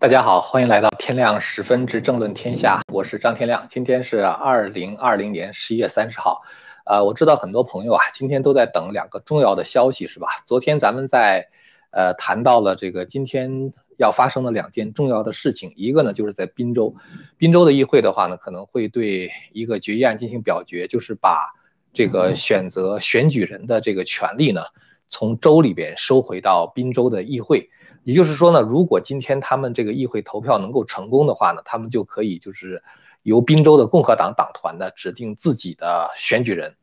大家好，欢迎来到天亮十分之政论天下，我是张天亮。今天是二零二零年十一月三十号，呃，我知道很多朋友啊，今天都在等两个重要的消息，是吧？昨天咱们在呃谈到了这个今天要发生的两件重要的事情，一个呢就是在滨州，滨州的议会的话呢，可能会对一个决议案进行表决，就是把这个选择选举人的这个权利呢，从州里边收回到滨州的议会。也就是说呢，如果今天他们这个议会投票能够成功的话呢，他们就可以就是由宾州的共和党党团呢指定自己的选举人。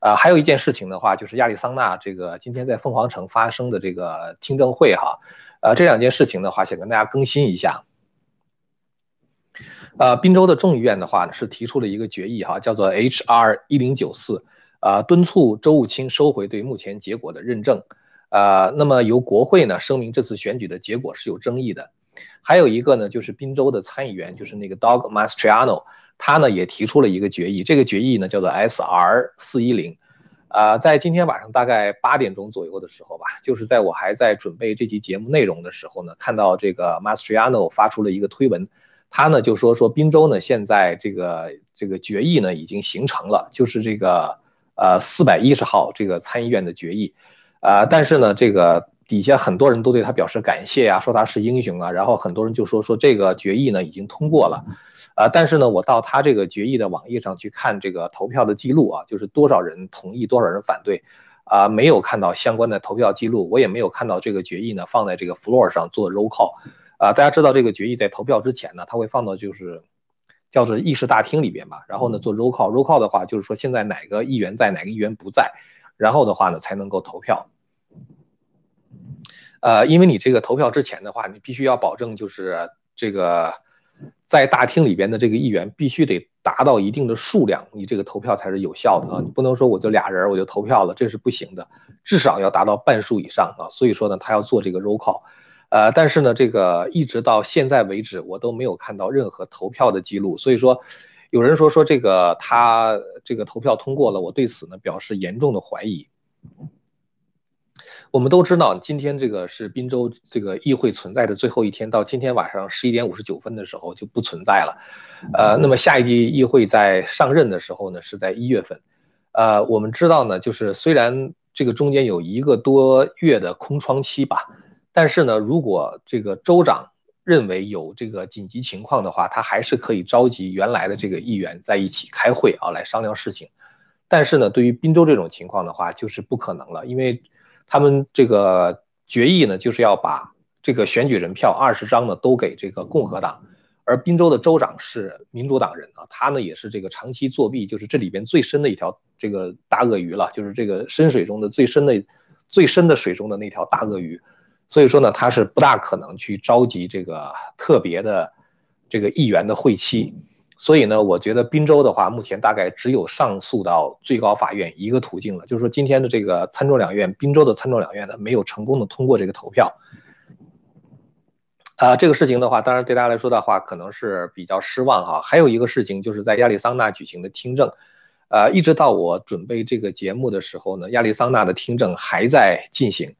呃，还有一件事情的话，就是亚利桑那这个今天在凤凰城发生的这个听证会哈。呃，这两件事情的话，想跟大家更新一下。呃，宾州的众议院的话呢是提出了一个决议哈，叫做 H.R. 一零九四，呃，敦促州务卿收回对目前结果的认证。呃，那么由国会呢声明这次选举的结果是有争议的，还有一个呢就是宾州的参议员，就是那个 Dog Mastriano，他呢也提出了一个决议，这个决议呢叫做 S.R. 四一零，啊，在今天晚上大概八点钟左右的时候吧，就是在我还在准备这期节目内容的时候呢，看到这个 Mastriano 发出了一个推文，他呢就说说宾州呢现在这个这个决议呢已经形成了，就是这个呃四百一十号这个参议院的决议。啊，但是呢，这个底下很多人都对他表示感谢啊，说他是英雄啊，然后很多人就说说这个决议呢已经通过了，啊，但是呢，我到他这个决议的网页上去看这个投票的记录啊，就是多少人同意，多少人反对，啊，没有看到相关的投票记录，我也没有看到这个决议呢放在这个 floor 上做 roll call，啊，大家知道这个决议在投票之前呢，他会放到就是叫做议事大厅里边吧，然后呢做 roll call，roll call 的话就是说现在哪个议员在，哪个议员不在，然后的话呢才能够投票。呃，因为你这个投票之前的话，你必须要保证就是这个在大厅里边的这个议员必须得达到一定的数量，你这个投票才是有效的啊！你不能说我就俩人我就投票了，这是不行的，至少要达到半数以上啊！所以说呢，他要做这个 roll call，呃，但是呢，这个一直到现在为止，我都没有看到任何投票的记录，所以说有人说说这个他这个投票通过了，我对此呢表示严重的怀疑。我们都知道，今天这个是滨州这个议会存在的最后一天，到今天晚上十一点五十九分的时候就不存在了。呃，那么下一届议会在上任的时候呢，是在一月份。呃，我们知道呢，就是虽然这个中间有一个多月的空窗期吧，但是呢，如果这个州长认为有这个紧急情况的话，他还是可以召集原来的这个议员在一起开会啊，来商量事情。但是呢，对于滨州这种情况的话，就是不可能了，因为。他们这个决议呢，就是要把这个选举人票二十张呢都给这个共和党，而宾州的州长是民主党人啊，他呢也是这个长期作弊，就是这里边最深的一条这个大鳄鱼了，就是这个深水中的最深的、最深的水中的那条大鳄鱼，所以说呢，他是不大可能去召集这个特别的这个议员的会期。所以呢，我觉得滨州的话，目前大概只有上诉到最高法院一个途径了，就是说今天的这个参众两院，滨州的参众两院呢，没有成功的通过这个投票。啊，这个事情的话，当然对大家来说的话，可能是比较失望哈。还有一个事情，就是在亚利桑那举行的听证，呃，一直到我准备这个节目的时候呢，亚利桑那的听证还在进行。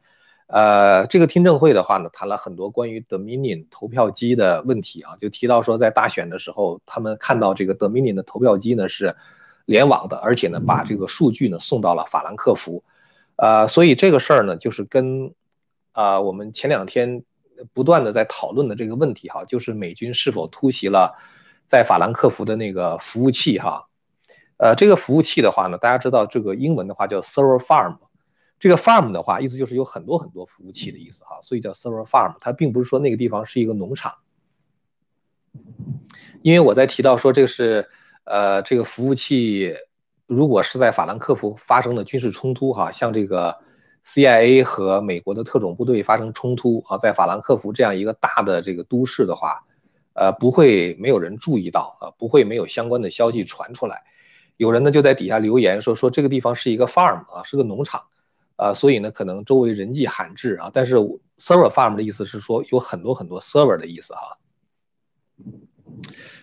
呃，这个听证会的话呢，谈了很多关于 Dominion 投票机的问题啊，就提到说，在大选的时候，他们看到这个 Dominion 的投票机呢是联网的，而且呢把这个数据呢送到了法兰克福，呃，所以这个事儿呢就是跟啊我们前两天不断的在讨论的这个问题哈，就是美军是否突袭了在法兰克福的那个服务器哈，呃，这个服务器的话呢，大家知道这个英文的话叫 server farm。这个 farm 的话，意思就是有很多很多服务器的意思哈，所以叫 server farm。它并不是说那个地方是一个农场，因为我在提到说这个是呃这个服务器，如果是在法兰克福发生的军事冲突哈，像这个 CIA 和美国的特种部队发生冲突啊，在法兰克福这样一个大的这个都市的话，呃不会没有人注意到啊，不会没有相关的消息传出来。有人呢就在底下留言说说这个地方是一个 farm 啊，是个农场。啊，所以呢，可能周围人迹罕至啊，但是 server farm 的意思是说有很多很多 server 的意思啊。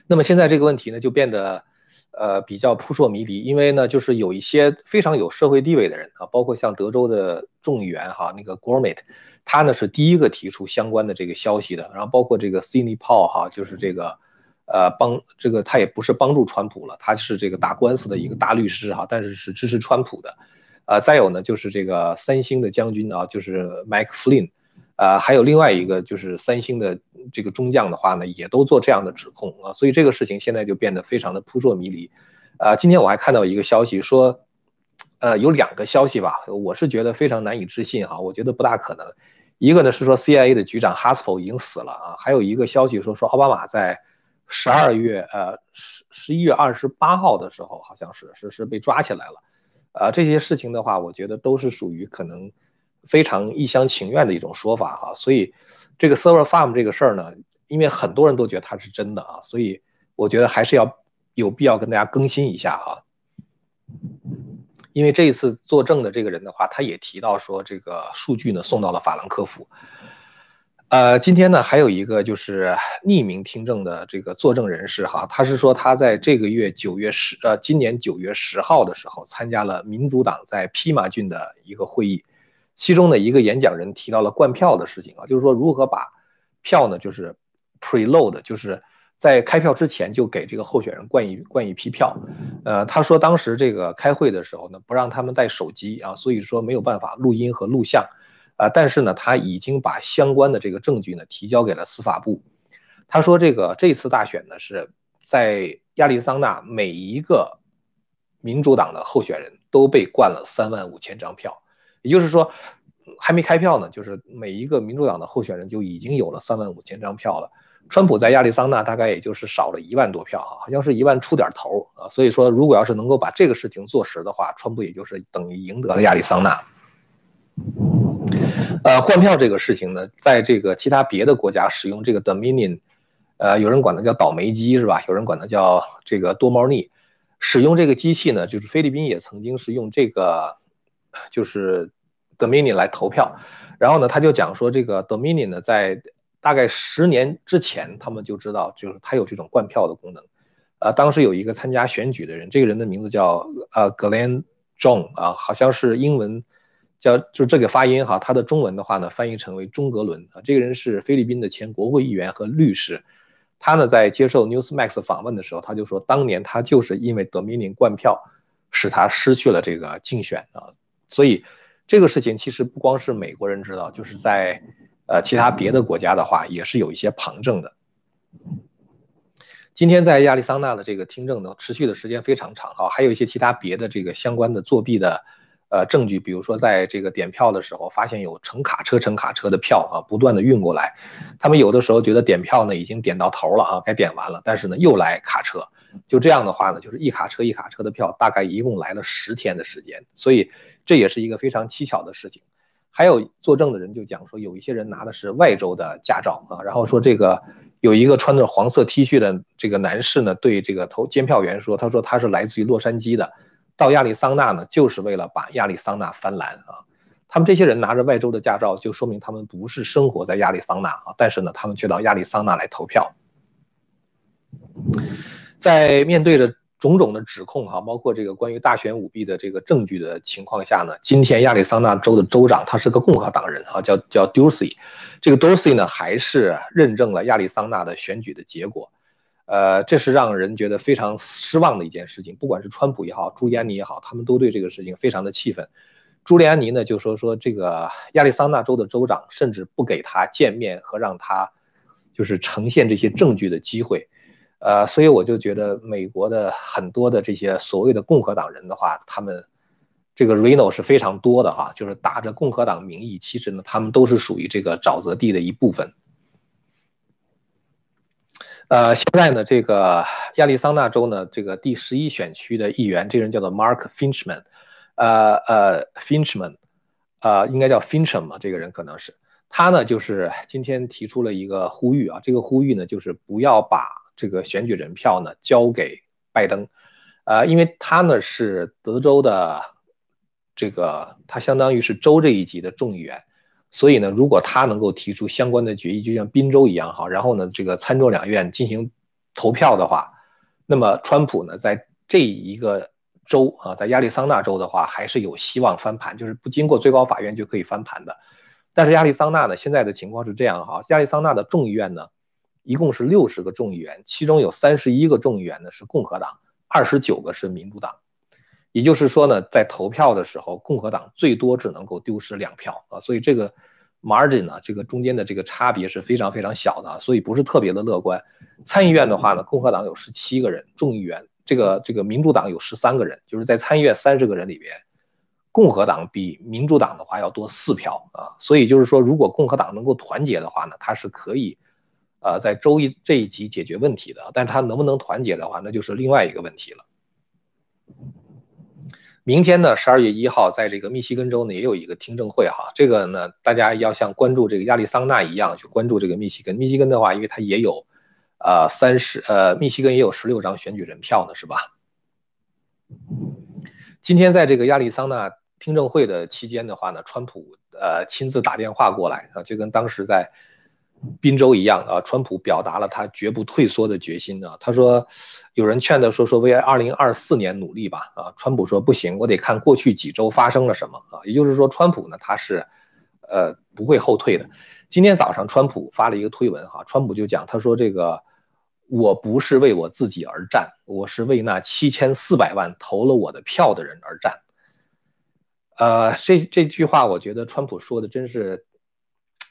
那么现在这个问题呢，就变得呃，比较扑朔迷离，因为呢，就是有一些非常有社会地位的人啊，包括像德州的众议员哈，那个 Gormit，他呢是第一个提出相关的这个消息的，然后包括这个 Sidney Paul 哈，就是这个，呃，帮这个他也不是帮助川普了，他是这个打官司的一个大律师哈，但是是支持川普的，呃，再有呢就是这个三星的将军啊，就是 Mike Flynn。呃，还有另外一个就是三星的这个中将的话呢，也都做这样的指控啊，所以这个事情现在就变得非常的扑朔迷离。呃，今天我还看到一个消息说，呃，有两个消息吧，我是觉得非常难以置信哈，我觉得不大可能。一个呢是说 CIA 的局长 Haspel 已经死了啊，还有一个消息说说奥巴马在十二月呃十十一月二十八号的时候好像是是是被抓起来了。啊，这些事情的话，我觉得都是属于可能。非常一厢情愿的一种说法哈，所以这个 server farm 这个事儿呢，因为很多人都觉得它是真的啊，所以我觉得还是要有必要跟大家更新一下哈。因为这一次作证的这个人的话，他也提到说这个数据呢送到了法兰克福。呃，今天呢还有一个就是匿名听证的这个作证人士哈，他是说他在这个月九月十呃今年九月十号的时候参加了民主党在披马郡的一个会议。其中的一个演讲人提到了灌票的事情啊，就是说如何把票呢，就是 preload，就是在开票之前就给这个候选人灌一灌一批票。呃，他说当时这个开会的时候呢，不让他们带手机啊，所以说没有办法录音和录像。啊，但是呢，他已经把相关的这个证据呢提交给了司法部。他说这个这次大选呢是在亚利桑那每一个民主党的候选人都被灌了三万五千张票。也就是说，还没开票呢，就是每一个民主党的候选人就已经有了三万五千张票了。川普在亚利桑那大概也就是少了一万多票哈，好像是一万出点头啊。所以说，如果要是能够把这个事情做实的话，川普也就是等于赢得了亚利桑那。呃，换票这个事情呢，在这个其他别的国家使用这个 Dominion，呃，有人管它叫倒霉机是吧？有人管它叫这个多猫腻。使用这个机器呢，就是菲律宾也曾经是用这个。就是 Dominion 来投票，然后呢，他就讲说这个 Dominion 呢，在大概十年之前，他们就知道，就是它有这种灌票的功能。呃，当时有一个参加选举的人，这个人的名字叫呃 Glenn John 啊，好像是英文叫就这个发音哈，他的中文的话呢，翻译成为中格伦啊。这个人是菲律宾的前国会议员和律师，他呢在接受 Newsmax 访问的时候，他就说，当年他就是因为 Dominion 灌票，使他失去了这个竞选啊。所以，这个事情其实不光是美国人知道，就是在呃其他别的国家的话，也是有一些旁证的。今天在亚利桑那的这个听证呢，持续的时间非常长哈，还有一些其他别的这个相关的作弊的呃证据，比如说在这个点票的时候，发现有乘卡车乘卡车的票啊，不断的运过来，他们有的时候觉得点票呢已经点到头了啊，该点完了，但是呢又来卡车，就这样的话呢，就是一卡车一卡车的票，大概一共来了十天的时间，所以。这也是一个非常蹊跷的事情，还有作证的人就讲说，有一些人拿的是外州的驾照啊，然后说这个有一个穿着黄色 T 恤的这个男士呢，对这个投监票员说，他说他是来自于洛杉矶的，到亚利桑那呢，就是为了把亚利桑那翻蓝啊。他们这些人拿着外州的驾照，就说明他们不是生活在亚利桑那啊，但是呢，他们却到亚利桑那来投票，在面对着。种种的指控哈，包括这个关于大选舞弊的这个证据的情况下呢，今天亚利桑那州的州长他是个共和党人啊，叫叫 Dorsey，这个 Dorsey 呢还是认证了亚利桑那的选举的结果，呃，这是让人觉得非常失望的一件事情。不管是川普也好，朱利安尼也好，他们都对这个事情非常的气愤。朱利安尼呢就说说这个亚利桑那州的州长甚至不给他见面和让他就是呈现这些证据的机会。呃，所以我就觉得美国的很多的这些所谓的共和党人的话，他们这个 Reno 是非常多的哈，就是打着共和党名义，其实呢，他们都是属于这个沼泽地的一部分。呃，现在呢，这个亚利桑那州呢，这个第十一选区的议员，这个人叫做 Mark Finchman，呃呃，Finchman，呃，应该叫 Finchman 嘛，这个人可能是他呢，就是今天提出了一个呼吁啊，这个呼吁呢，就是不要把。这个选举人票呢交给拜登，呃，因为他呢是德州的这个，他相当于是州这一级的众议员，所以呢，如果他能够提出相关的决议，就像宾州一样哈，然后呢，这个参众两院进行投票的话，那么川普呢，在这一个州啊，在亚利桑那州的话，还是有希望翻盘，就是不经过最高法院就可以翻盘的。但是亚利桑那呢，现在的情况是这样哈，亚利桑那的众议院呢，一共是六十个众议员，其中有三十一个众议员呢是共和党，二十九个是民主党。也就是说呢，在投票的时候，共和党最多只能够丢失两票啊，所以这个 margin 呢，这个中间的这个差别是非常非常小的，所以不是特别的乐观。参议院的话呢，共和党有十七个人，众议员这个这个民主党有十三个人，就是在参议院三十个人里边，共和党比民主党的话要多四票啊，所以就是说，如果共和党能够团结的话呢，它是可以，呃，在周一这一集解决问题的，但是它能不能团结的话，那就是另外一个问题了。明天呢，十二月一号，在这个密西根州呢，也有一个听证会哈。这个呢，大家要像关注这个亚利桑那一样去关注这个密西根。密西根的话，因为它也有，呃，三十，呃，密西根也有十六张选举人票呢，是吧？今天在这个亚利桑那听证会的期间的话呢，川普呃亲自打电话过来啊，就跟当时在。宾州一样啊，川普表达了他绝不退缩的决心啊。他说，有人劝他说说为二零二四年努力吧啊。川普说不行，我得看过去几周发生了什么啊。也就是说，川普呢他是，呃不会后退的。今天早上川普发了一个推文哈，川普就讲他说这个我不是为我自己而战，我是为那七千四百万投了我的票的人而战。呃，这这句话我觉得川普说的真是。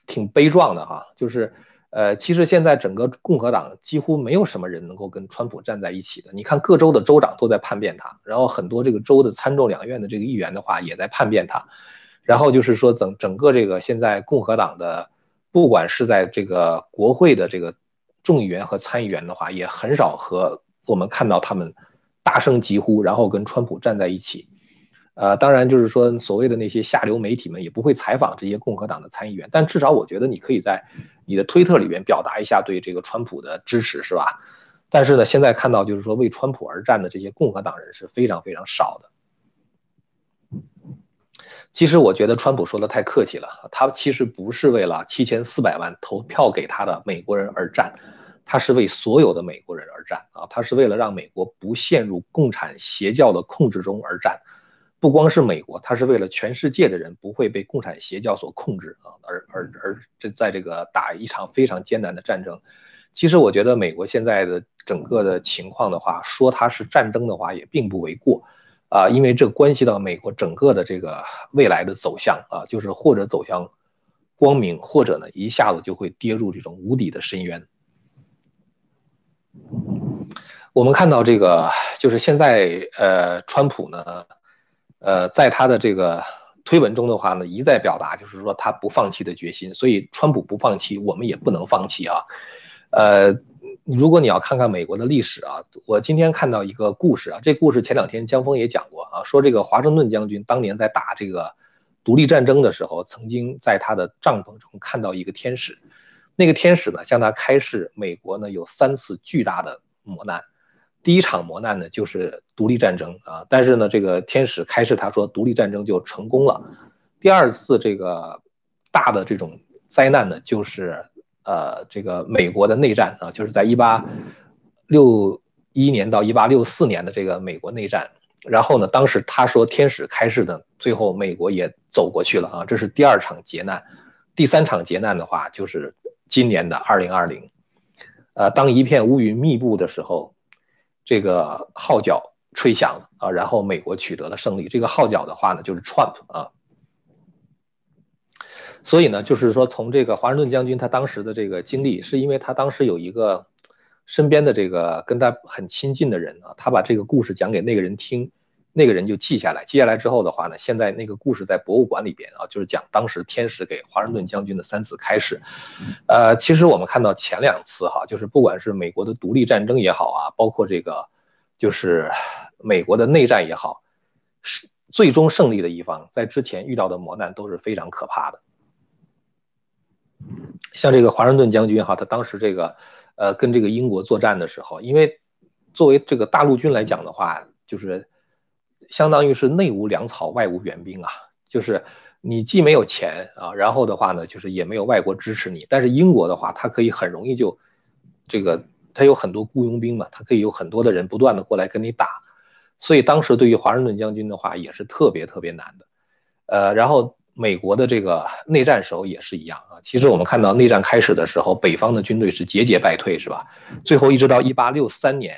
挺悲壮的哈，就是，呃，其实现在整个共和党几乎没有什么人能够跟川普站在一起的。你看各州的州长都在叛变他，然后很多这个州的参众两院的这个议员的话也在叛变他，然后就是说整整个这个现在共和党的，不管是在这个国会的这个众议员和参议员的话，也很少和我们看到他们大声疾呼，然后跟川普站在一起。呃，当然就是说，所谓的那些下流媒体们也不会采访这些共和党的参议员，但至少我觉得你可以在你的推特里边表达一下对这个川普的支持，是吧？但是呢，现在看到就是说为川普而战的这些共和党人是非常非常少的。其实我觉得川普说的太客气了，他其实不是为了七千四百万投票给他的美国人而战，他是为所有的美国人而战啊，他是为了让美国不陷入共产邪教的控制中而战。不光是美国，他是为了全世界的人不会被共产邪教所控制啊，而而而这在这个打一场非常艰难的战争。其实我觉得美国现在的整个的情况的话，说它是战争的话也并不为过啊，因为这关系到美国整个的这个未来的走向啊，就是或者走向光明，或者呢一下子就会跌入这种无底的深渊。我们看到这个就是现在呃，川普呢。呃，在他的这个推文中的话呢，一再表达就是说他不放弃的决心，所以川普不放弃，我们也不能放弃啊。呃，如果你要看看美国的历史啊，我今天看到一个故事啊，这故事前两天江峰也讲过啊，说这个华盛顿将军当年在打这个独立战争的时候，曾经在他的帐篷中看到一个天使，那个天使呢向他开示，美国呢有三次巨大的磨难。第一场磨难呢，就是独立战争啊，但是呢，这个天使开示他说，独立战争就成功了。第二次这个大的这种灾难呢，就是呃，这个美国的内战啊，就是在一八六一年到一八六四年的这个美国内战。然后呢，当时他说天使开示的，最后美国也走过去了啊，这是第二场劫难。第三场劫难的话，就是今年的二零二零，呃，当一片乌云密布的时候。这个号角吹响了啊，然后美国取得了胜利。这个号角的话呢，就是 Trump 啊。所以呢，就是说从这个华盛顿将军他当时的这个经历，是因为他当时有一个身边的这个跟他很亲近的人啊，他把这个故事讲给那个人听。那个人就记下来，记下来之后的话呢，现在那个故事在博物馆里边啊，就是讲当时天使给华盛顿将军的三次开始。呃，其实我们看到前两次哈，就是不管是美国的独立战争也好啊，包括这个就是美国的内战也好，是最终胜利的一方在之前遇到的磨难都是非常可怕的。像这个华盛顿将军哈，他当时这个呃跟这个英国作战的时候，因为作为这个大陆军来讲的话，就是。相当于是内无粮草，外无援兵啊，就是你既没有钱啊，然后的话呢，就是也没有外国支持你。但是英国的话，它可以很容易就这个它有很多雇佣兵嘛，它可以有很多的人不断的过来跟你打，所以当时对于华盛顿将军的话也是特别特别难的。呃，然后美国的这个内战时候也是一样啊。其实我们看到内战开始的时候，北方的军队是节节败退，是吧？最后一直到一八六三年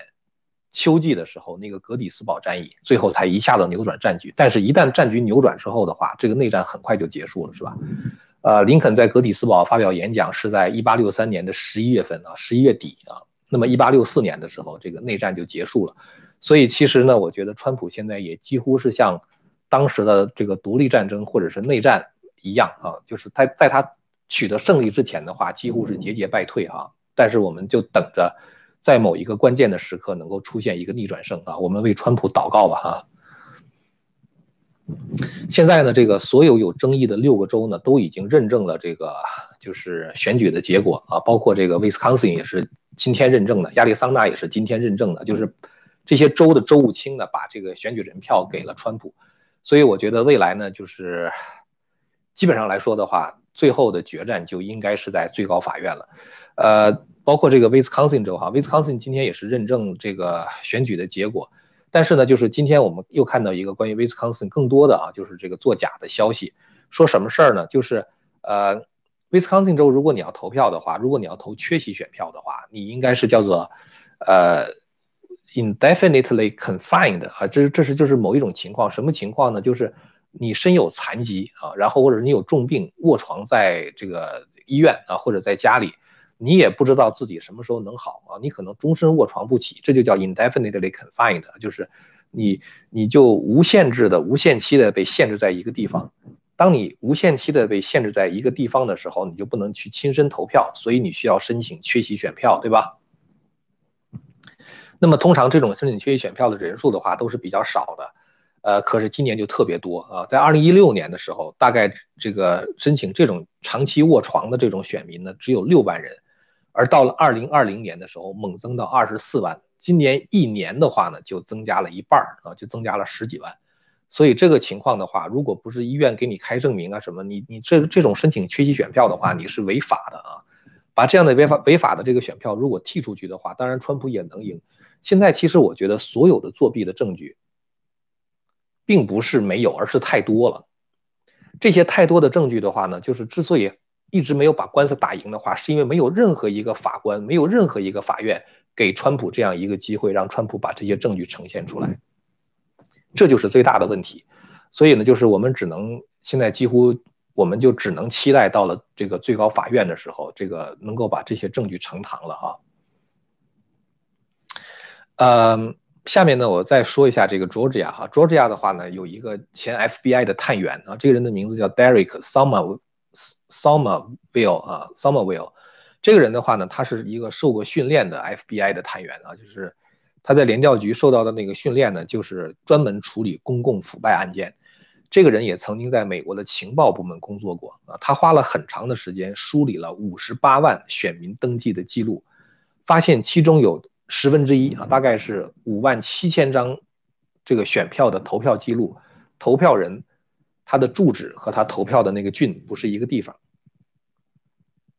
秋季的时候，那个格底斯堡战役，最后才一下子扭转战局。但是，一旦战局扭转之后的话，这个内战很快就结束了，是吧？呃，林肯在格底斯堡发表演讲是在一八六三年的十一月份啊，十一月底啊。那么一八六四年的时候，这个内战就结束了。所以其实呢，我觉得川普现在也几乎是像。当时的这个独立战争或者是内战一样啊，就是他在他取得胜利之前的话，几乎是节节败退啊。但是我们就等着，在某一个关键的时刻能够出现一个逆转胜啊。我们为川普祷告吧哈。现在呢，这个所有有争议的六个州呢，都已经认证了这个就是选举的结果啊，包括这个威斯康星也是今天认证的，亚利桑那也是今天认证的，就是这些州的州务卿呢，把这个选举人票给了川普。所以我觉得未来呢，就是基本上来说的话，最后的决战就应该是在最高法院了。呃，包括这个威斯康星州哈，威斯康星今天也是认证这个选举的结果。但是呢，就是今天我们又看到一个关于威斯康星更多的啊，就是这个作假的消息。说什么事儿呢？就是呃，威斯康星州如果你要投票的话，如果你要投缺席选票的话，你应该是叫做呃。indefinitely confined 啊，这这是就是某一种情况，什么情况呢？就是你身有残疾啊，然后或者你有重病卧床在这个医院啊，或者在家里，你也不知道自己什么时候能好啊，你可能终身卧床不起，这就叫 indefinitely confined，就是你你就无限制的、无限期的被限制在一个地方。当你无限期的被限制在一个地方的时候，你就不能去亲身投票，所以你需要申请缺席选票，对吧？那么通常这种申请缺席选票的人数的话都是比较少的，呃，可是今年就特别多啊。在二零一六年的时候，大概这个申请这种长期卧床的这种选民呢只有六万人，而到了二零二零年的时候猛增到二十四万，今年一年的话呢就增加了一半啊，就增加了十几万。所以这个情况的话，如果不是医院给你开证明啊什么，你你这这种申请缺席选票的话，你是违法的啊。把这样的违法违法的这个选票如果剔出去的话，当然川普也能赢。现在其实我觉得所有的作弊的证据，并不是没有，而是太多了。这些太多的证据的话呢，就是之所以一直没有把官司打赢的话，是因为没有任何一个法官，没有任何一个法院给川普这样一个机会，让川普把这些证据呈现出来。这就是最大的问题。所以呢，就是我们只能现在几乎我们就只能期待到了这个最高法院的时候，这个能够把这些证据呈堂了哈。嗯，下面呢，我再说一下这个 Georgia 哈，Georgia 的话呢，有一个前 FBI 的探员啊，这个人的名字叫 Derek Sommer Sommerville 啊，Somerville，这个人的话呢，他是一个受过训练的 FBI 的探员啊，就是他在联调局受到的那个训练呢，就是专门处理公共腐败案件。这个人也曾经在美国的情报部门工作过啊，他花了很长的时间梳理了五十八万选民登记的记录，发现其中有。十分之一啊，大概是五万七千张这个选票的投票记录，投票人他的住址和他投票的那个郡不是一个地方，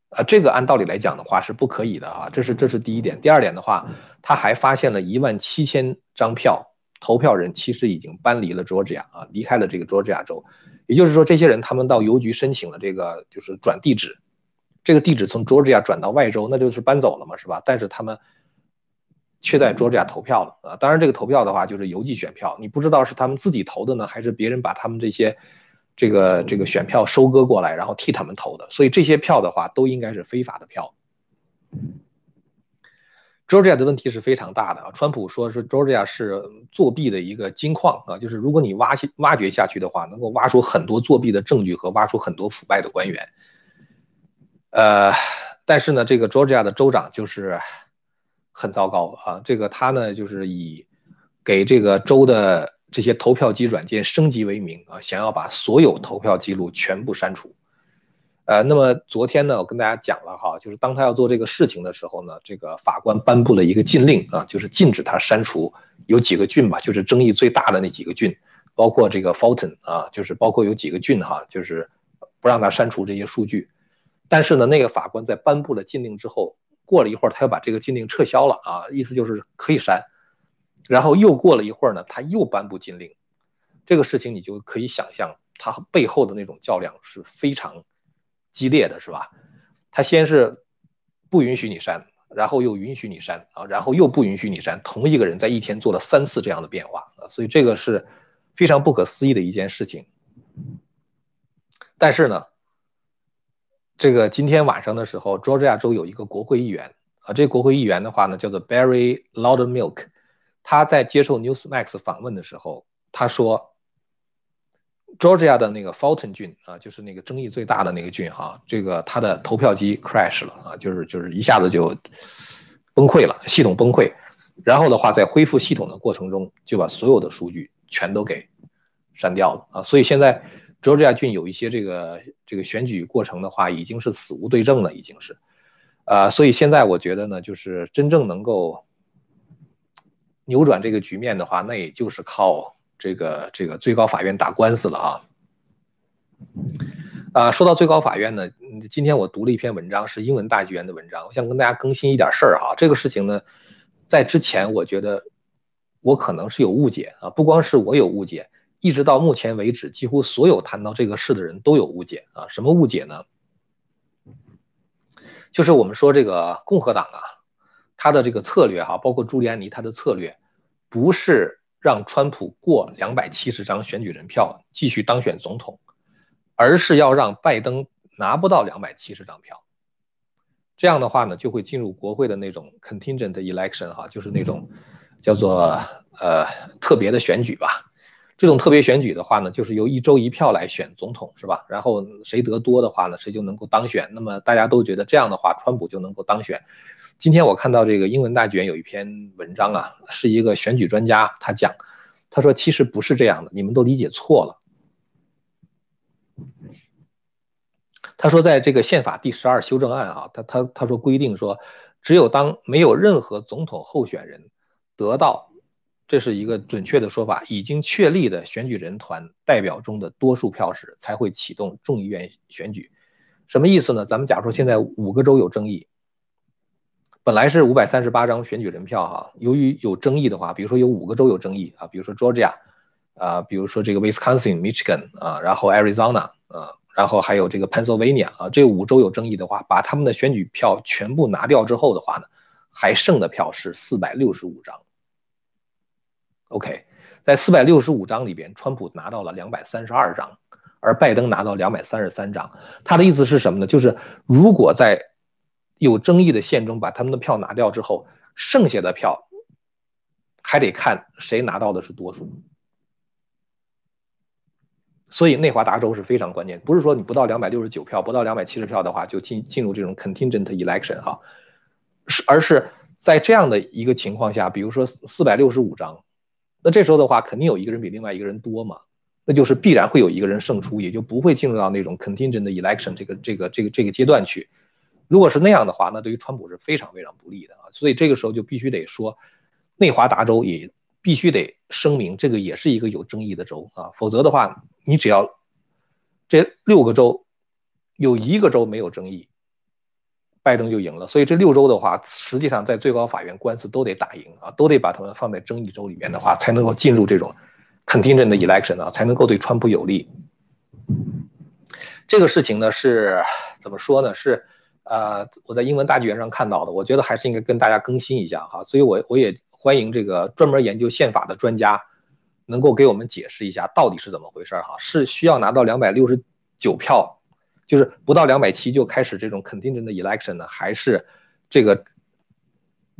啊，这个按道理来讲的话是不可以的啊，这是这是第一点。第二点的话，他还发现了一万七千张票，投票人其实已经搬离了 Georgia 啊，离开了这个 Georgia 州，也就是说，这些人他们到邮局申请了这个就是转地址，这个地址从 Georgia 转到外州，那就是搬走了嘛，是吧？但是他们。却在佐治亚投票了啊！当然，这个投票的话就是邮寄选票，你不知道是他们自己投的呢，还是别人把他们这些这个这个选票收割过来，然后替他们投的。所以这些票的话都应该是非法的票。佐治亚的问题是非常大的啊！川普说是 Georgia 是作弊的一个金矿啊，就是如果你挖挖掘下去的话，能够挖出很多作弊的证据和挖出很多腐败的官员。呃，但是呢，这个佐治亚的州长就是。很糟糕啊！这个他呢，就是以给这个州的这些投票机软件升级为名啊，想要把所有投票记录全部删除。呃，那么昨天呢，我跟大家讲了哈，就是当他要做这个事情的时候呢，这个法官颁布了一个禁令啊，就是禁止他删除有几个郡吧，就是争议最大的那几个郡，包括这个 Fulton 啊，就是包括有几个郡哈，就是不让他删除这些数据。但是呢，那个法官在颁布了禁令之后。过了一会儿他又把这个禁令撤销了啊，意思就是可以删。然后又过了一会儿呢，他又颁布禁令，这个事情你就可以想象，他背后的那种较量是非常激烈的，是吧？他先是不允许你删，然后又允许你删啊，然后又不允许你删，同一个人在一天做了三次这样的变化啊，所以这个是非常不可思议的一件事情。但是呢，这个今天晚上的时候，佐治亚州有一个国会议员啊，这个国会议员的话呢，叫做 Barry Loudermilk。他在接受 Newsmax 访问的时候，他说，Georgia 的那个 Fulton 郡啊，就是那个争议最大的那个郡哈，这个他的投票机 crash 了啊，就是就是一下子就崩溃了，系统崩溃，然后的话在恢复系统的过程中，就把所有的数据全都给删掉了啊，所以现在 Georgia 郡有一些这个这个选举过程的话，已经是死无对证了，已经是，啊，所以现在我觉得呢，就是真正能够。扭转这个局面的话，那也就是靠这个这个最高法院打官司了啊！啊，说到最高法院呢，今天我读了一篇文章，是英文大剧院的文章，我想跟大家更新一点事儿哈。这个事情呢，在之前我觉得我可能是有误解啊，不光是我有误解，一直到目前为止，几乎所有谈到这个事的人都有误解啊。什么误解呢？就是我们说这个共和党啊。他的这个策略哈，包括朱利安尼他的策略，不是让川普过两百七十张选举人票继续当选总统，而是要让拜登拿不到两百七十张票。这样的话呢，就会进入国会的那种 contingent election 哈，就是那种叫做呃特别的选举吧。这种特别选举的话呢，就是由一周一票来选总统是吧？然后谁得多的话呢，谁就能够当选。那么大家都觉得这样的话，川普就能够当选。今天我看到这个英文大卷有一篇文章啊，是一个选举专家，他讲，他说其实不是这样的，你们都理解错了。他说在这个宪法第十二修正案啊，他他他说规定说，只有当没有任何总统候选人得到，这是一个准确的说法，已经确立的选举人团代表中的多数票时，才会启动众议院选举。什么意思呢？咱们假如说现在五个州有争议。本来是五百三十八张选举人票哈，由于有争议的话，比如说有五个州有争议啊，比如说 Georgia，啊，比如说这个 Wisconsin、Michigan 啊，然后 Arizona 啊，然后还有这个 Pennsylvania 啊，这五州有争议的话，把他们的选举票全部拿掉之后的话呢，还剩的票是四百六十五张。OK，在四百六十五张里边，川普拿到了两百三十二张，而拜登拿到两百三十三张。他的意思是什么呢？就是如果在有争议的县中把他们的票拿掉之后，剩下的票还得看谁拿到的是多数。所以内华达州是非常关键，不是说你不到两百六十九票，不到两百七十票的话就进进入这种 contingent election 哈，是而是在这样的一个情况下，比如说四百六十五张，那这时候的话肯定有一个人比另外一个人多嘛，那就是必然会有一个人胜出，也就不会进入到那种 contingent election 这个这个这个这个阶段去。如果是那样的话，那对于川普是非常非常不利的啊！所以这个时候就必须得说，内华达州也必须得声明，这个也是一个有争议的州啊，否则的话，你只要这六个州有一个州没有争议，拜登就赢了。所以这六州的话，实际上在最高法院官司都得打赢啊，都得把他们放在争议州里面的话，才能够进入这种 contingent 的 election 啊，才能够对川普有利。这个事情呢是怎么说呢？是。呃，我在英文大剧院上看到的，我觉得还是应该跟大家更新一下哈，所以我我也欢迎这个专门研究宪法的专家，能够给我们解释一下到底是怎么回事哈，是需要拿到两百六十九票，就是不到两百七就开始这种 contingent election 呢，还是这个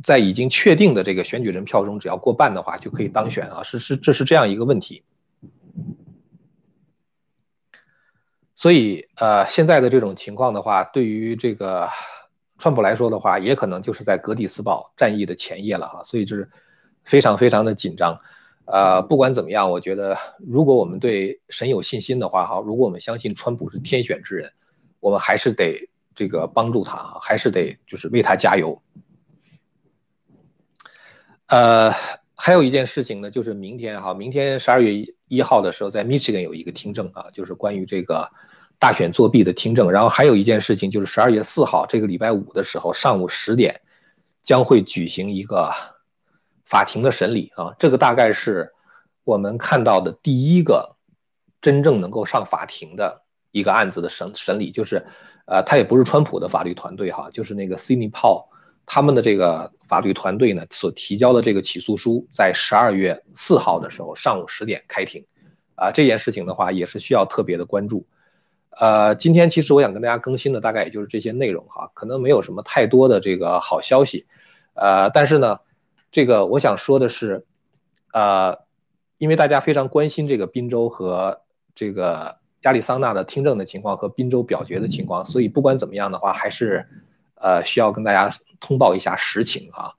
在已经确定的这个选举人票中，只要过半的话就可以当选啊？是是，这是这样一个问题。所以，呃，现在的这种情况的话，对于这个川普来说的话，也可能就是在格底斯堡战役的前夜了哈。所以就是非常非常的紧张。呃，不管怎么样，我觉得如果我们对神有信心的话哈，如果我们相信川普是天选之人，我们还是得这个帮助他哈，还是得就是为他加油。呃，还有一件事情呢，就是明天哈，明天十二月一号的时候，在 Michigan 有一个听证啊，就是关于这个。大选作弊的听证。然后还有一件事情就是十二月四号这个礼拜五的时候上午十点将会举行一个法庭的审理啊，这个大概是我们看到的第一个真正能够上法庭的一个案子的审审理，就是呃，他也不是川普的法律团队哈，就是那个 Sidney Paul。他们的这个法律团队呢，所提交的这个起诉书，在十二月四号的时候上午十点开庭，啊，这件事情的话也是需要特别的关注。呃，今天其实我想跟大家更新的大概也就是这些内容哈，可能没有什么太多的这个好消息。呃，但是呢，这个我想说的是，呃，因为大家非常关心这个宾州和这个亚利桑那的听证的情况和宾州表决的情况，所以不管怎么样的话，还是。呃，需要跟大家通报一下实情哈。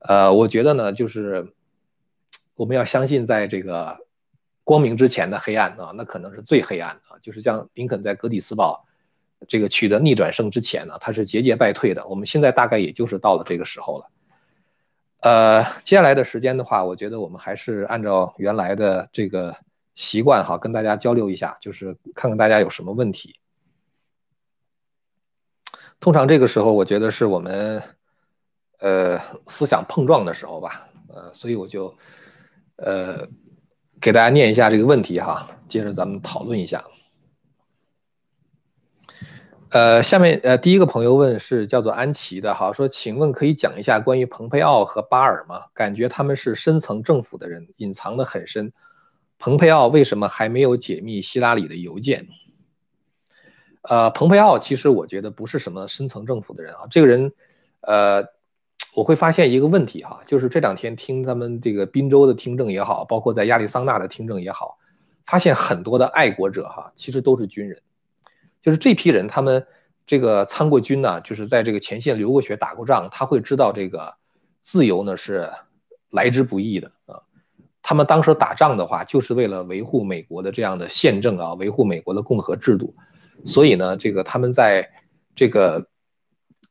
呃，我觉得呢，就是我们要相信，在这个光明之前的黑暗啊，那可能是最黑暗的。就是像林肯在格底斯堡这个取得逆转胜之前呢，他是节节败退的。我们现在大概也就是到了这个时候了。呃，接下来的时间的话，我觉得我们还是按照原来的这个习惯哈，跟大家交流一下，就是看看大家有什么问题。通常这个时候，我觉得是我们，呃，思想碰撞的时候吧，呃，所以我就，呃，给大家念一下这个问题哈，接着咱们讨论一下。呃，下面呃，第一个朋友问是叫做安琪的哈，说，请问可以讲一下关于蓬佩奥和巴尔吗？感觉他们是深层政府的人，隐藏的很深。蓬佩奥为什么还没有解密希拉里的邮件？呃，蓬佩奥其实我觉得不是什么深层政府的人啊。这个人，呃，我会发现一个问题哈，就是这两天听他们这个宾州的听证也好，包括在亚利桑那的听证也好，发现很多的爱国者哈，其实都是军人，就是这批人他们这个参过军呢，就是在这个前线流过血、打过仗，他会知道这个自由呢是来之不易的啊。他们当时打仗的话，就是为了维护美国的这样的宪政啊，维护美国的共和制度。所以呢，这个他们在这个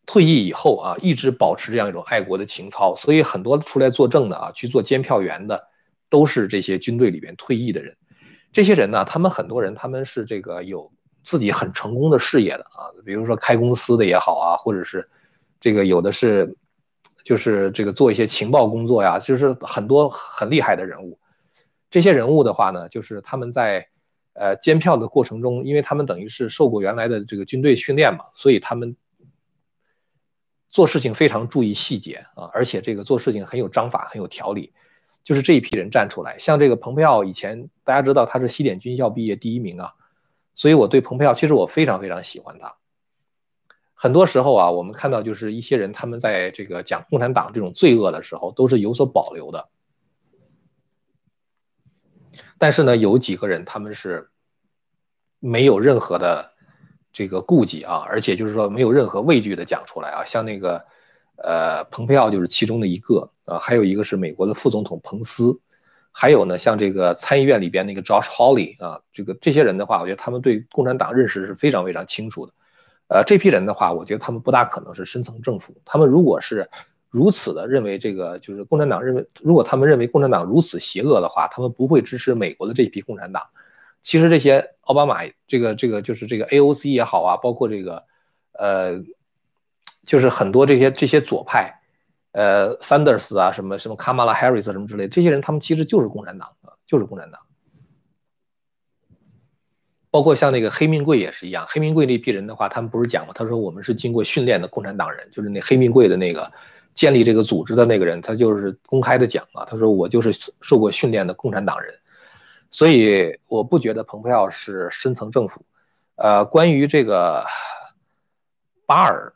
退役以后啊，一直保持这样一种爱国的情操。所以很多出来作证的啊，去做监票员的，都是这些军队里边退役的人。这些人呢，他们很多人他们是这个有自己很成功的事业的啊，比如说开公司的也好啊，或者是这个有的是就是这个做一些情报工作呀，就是很多很厉害的人物。这些人物的话呢，就是他们在。呃，监票的过程中，因为他们等于是受过原来的这个军队训练嘛，所以他们做事情非常注意细节啊，而且这个做事情很有章法，很有条理。就是这一批人站出来，像这个蓬佩奥，以前大家知道他是西点军校毕业第一名啊，所以我对蓬佩奥其实我非常非常喜欢他。很多时候啊，我们看到就是一些人他们在这个讲共产党这种罪恶的时候，都是有所保留的。但是呢，有几个人他们是没有任何的这个顾忌啊，而且就是说没有任何畏惧的讲出来啊，像那个呃，蓬佩奥就是其中的一个啊，还有一个是美国的副总统彭斯，还有呢，像这个参议院里边那个 Josh Hawley 啊，这个这些人的话，我觉得他们对共产党认识是非常非常清楚的，呃，这批人的话，我觉得他们不大可能是深层政府，他们如果是。如此的认为，这个就是共产党认为，如果他们认为共产党如此邪恶的话，他们不会支持美国的这批共产党。其实这些奥巴马，这个这个就是这个 AOC 也好啊，包括这个，呃，就是很多这些这些左派，呃，Sanders 啊，什么什么 Kamala Harris 什么之类，这些人他们其实就是共产党啊，就是共产党。包括像那个黑命贵也是一样，黑命贵那批人的话，他们不是讲吗？他说我们是经过训练的共产党人，就是那黑命贵的那个。建立这个组织的那个人，他就是公开的讲啊，他说我就是受过训练的共产党人，所以我不觉得蓬佩奥是深层政府。呃，关于这个巴尔，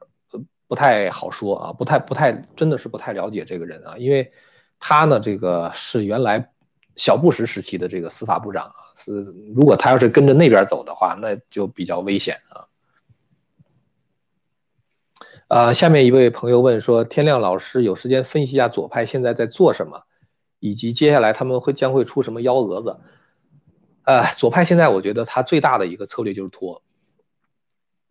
不太好说啊，不太不太，真的是不太了解这个人啊，因为他呢，这个是原来小布什时期的这个司法部长啊，是如果他要是跟着那边走的话，那就比较危险啊。啊，下面一位朋友问说：“天亮老师有时间分析一下左派现在在做什么，以及接下来他们会将会出什么幺蛾子？”呃，左派现在我觉得他最大的一个策略就是拖。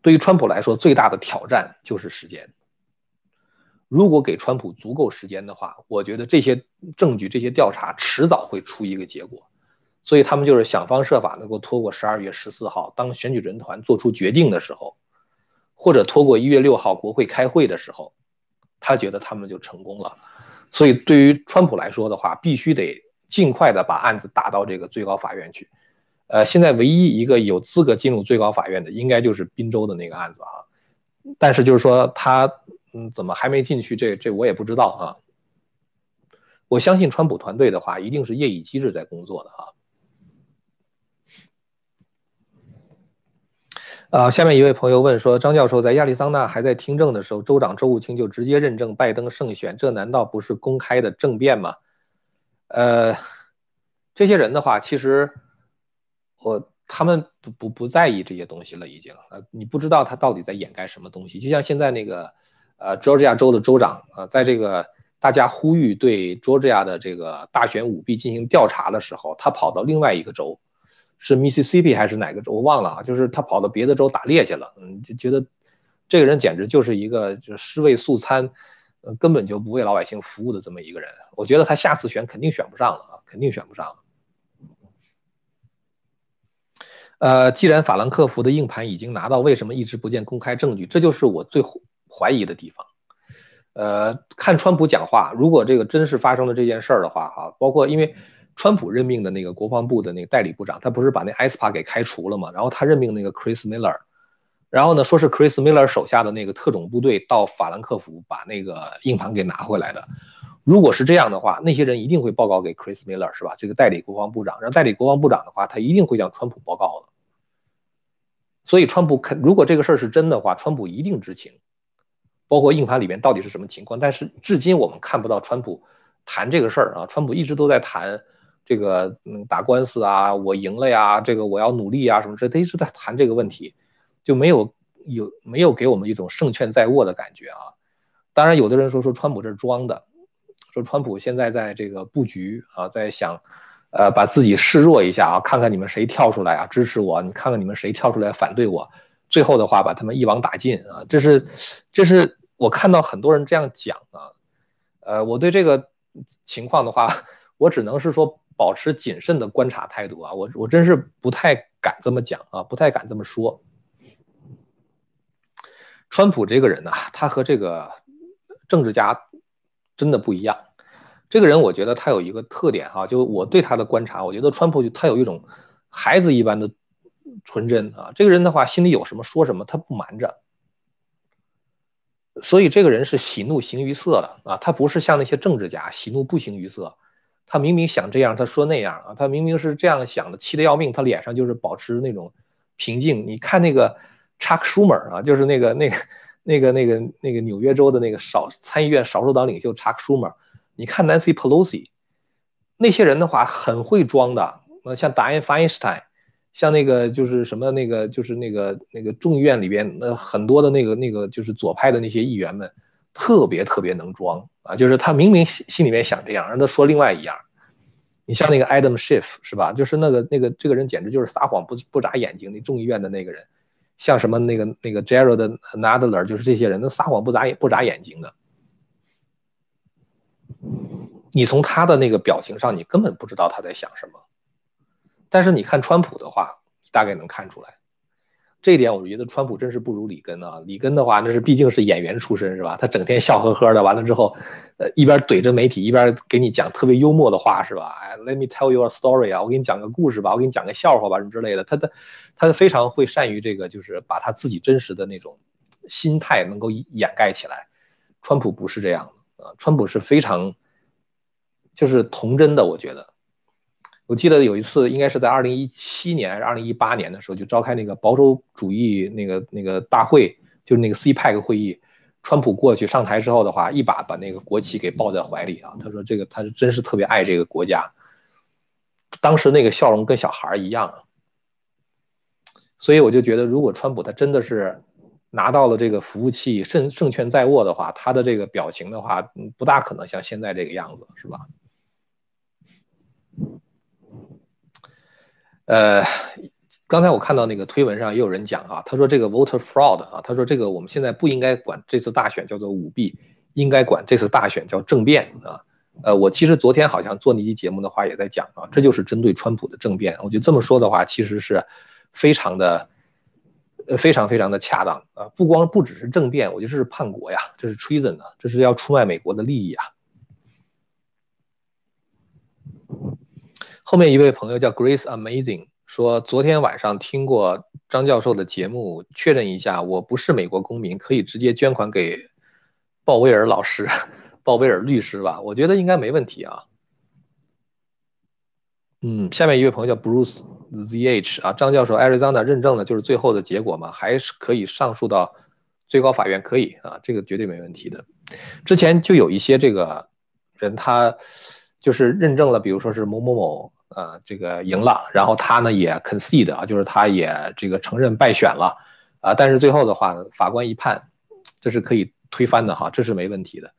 对于川普来说，最大的挑战就是时间。如果给川普足够时间的话，我觉得这些证据、这些调查迟早会出一个结果。所以他们就是想方设法能够拖过十二月十四号，当选举人团做出决定的时候，或者拖过一月六号国会开会的时候，他觉得他们就成功了。所以对于川普来说的话，必须得尽快的把案子打到这个最高法院去。呃，现在唯一一个有资格进入最高法院的，应该就是宾州的那个案子哈。但是就是说他嗯，怎么还没进去？这这我也不知道啊。我相信川普团队的话，一定是夜以继日在工作的啊。啊，下面一位朋友问说，张教授在亚利桑那还在听证的时候，州长周务清就直接认证拜登胜选，这难道不是公开的政变吗？呃，这些人的话，其实我他们不不不在意这些东西了，已经呃，你不知道他到底在掩盖什么东西。就像现在那个呃，Georgia 州的州长啊，在这个大家呼吁对 Georgia 的这个大选舞弊进行调查的时候，他跑到另外一个州。是 Mississippi 还是哪个州？我忘了啊。就是他跑到别的州打猎去了，嗯，就觉得这个人简直就是一个就是尸位素餐，呃，根本就不为老百姓服务的这么一个人。我觉得他下次选肯定选不上了啊，肯定选不上了。呃，既然法兰克福的硬盘已经拿到，为什么一直不见公开证据？这就是我最怀疑的地方。呃，看川普讲话，如果这个真是发生了这件事儿的话，哈，包括因为。川普任命的那个国防部的那个代理部长，他不是把那 ISPA 给开除了吗？然后他任命那个 Chris Miller，然后呢，说是 Chris Miller 手下的那个特种部队到法兰克福把那个硬盘给拿回来的。如果是这样的话，那些人一定会报告给 Chris Miller，是吧？这个代理国防部长，然后代理国防部长的话，他一定会向川普报告的。所以川普肯，如果这个事儿是真的话，川普一定知情，包括硬盘里面到底是什么情况。但是至今我们看不到川普谈这个事儿啊，川普一直都在谈。这个嗯打官司啊，我赢了呀，这个我要努力啊，什么这他一直在谈这个问题，就没有有没有给我们一种胜券在握的感觉啊。当然，有的人说说川普这是装的，说川普现在在这个布局啊，在想呃把自己示弱一下啊，看看你们谁跳出来啊支持我，你看看你们谁跳出来反对我，最后的话把他们一网打尽啊。这是这是我看到很多人这样讲啊，呃，我对这个情况的话，我只能是说。保持谨慎的观察态度啊，我我真是不太敢这么讲啊，不太敢这么说。川普这个人呢，他和这个政治家真的不一样。这个人我觉得他有一个特点哈，就我对他的观察，我觉得川普他有一种孩子一般的纯真啊。这个人的话，心里有什么说什么，他不瞒着。所以这个人是喜怒形于色的啊，他不是像那些政治家喜怒不形于色。他明明想这样，他说那样啊，他明明是这样想的，气得要命，他脸上就是保持那种平静。你看那个 Chuck Schumer 啊，就是那个那个那个那个那个纽约州的那个少参议院少数党领袖 Chuck Schumer，你看 Nancy Pelosi，那些人的话很会装的。呃，像 Dianne Feinstein，像那个就是什么那个就是那个那个众议院里边那很多的那个那个就是左派的那些议员们。特别特别能装啊，就是他明明心心里面想这样，让他说另外一样。你像那个 Adam Schiff 是吧？就是那个那个这个人简直就是撒谎不不眨眼睛。那众议院的那个人，像什么那个那个 Gerald Nadler，就是这些人，那撒谎不眨眼不眨眼睛的。你从他的那个表情上，你根本不知道他在想什么。但是你看川普的话，大概能看出来。这一点我觉得川普真是不如里根啊！里根的话，那是毕竟是演员出身是吧？他整天笑呵呵的，完了之后，呃，一边怼着媒体，一边给你讲特别幽默的话是吧？哎，Let me tell you a story 啊，我给你讲个故事吧，我给你讲个笑话吧，什么之类的。他的，他非常会善于这个，就是把他自己真实的那种心态能够掩盖起来。川普不是这样的啊，川普是非常就是童真的，我觉得。我记得有一次，应该是在二零一七年还是二零一八年的时候，就召开那个保守主义那个那个大会，就是那个 CPEC 会议。川普过去上台之后的话，一把把那个国旗给抱在怀里啊，他说：“这个他是真是特别爱这个国家。”当时那个笑容跟小孩一样啊。所以我就觉得，如果川普他真的是拿到了这个服务器，胜胜券在握的话，他的这个表情的话，不大可能像现在这个样子，是吧？呃，刚才我看到那个推文上也有人讲啊，他说这个 voter fraud 啊，他说这个我们现在不应该管这次大选叫做舞弊，应该管这次大选叫政变啊。呃，我其实昨天好像做那期节目的话也在讲啊，这就是针对川普的政变。我觉得这么说的话，其实是非常的，呃，非常非常的恰当啊。不光不只是政变，我觉得这是叛国呀，这是 treason 啊，这是要出卖美国的利益啊。后面一位朋友叫 Grace Amazing 说，昨天晚上听过张教授的节目，确认一下，我不是美国公民，可以直接捐款给鲍威尔老师。鲍威尔律师吧，我觉得应该没问题啊。嗯，下面一位朋友叫 Bruce ZH 啊，张教授，Arizona 认证了就是最后的结果嘛，还是可以上诉到最高法院，可以啊，这个绝对没问题的。之前就有一些这个人，他就是认证了，比如说是某某某啊，这个赢了，然后他呢也 concede 啊，就是他也这个承认败选了啊，但是最后的话，法官一判，这是可以推翻的哈，这是没问题的。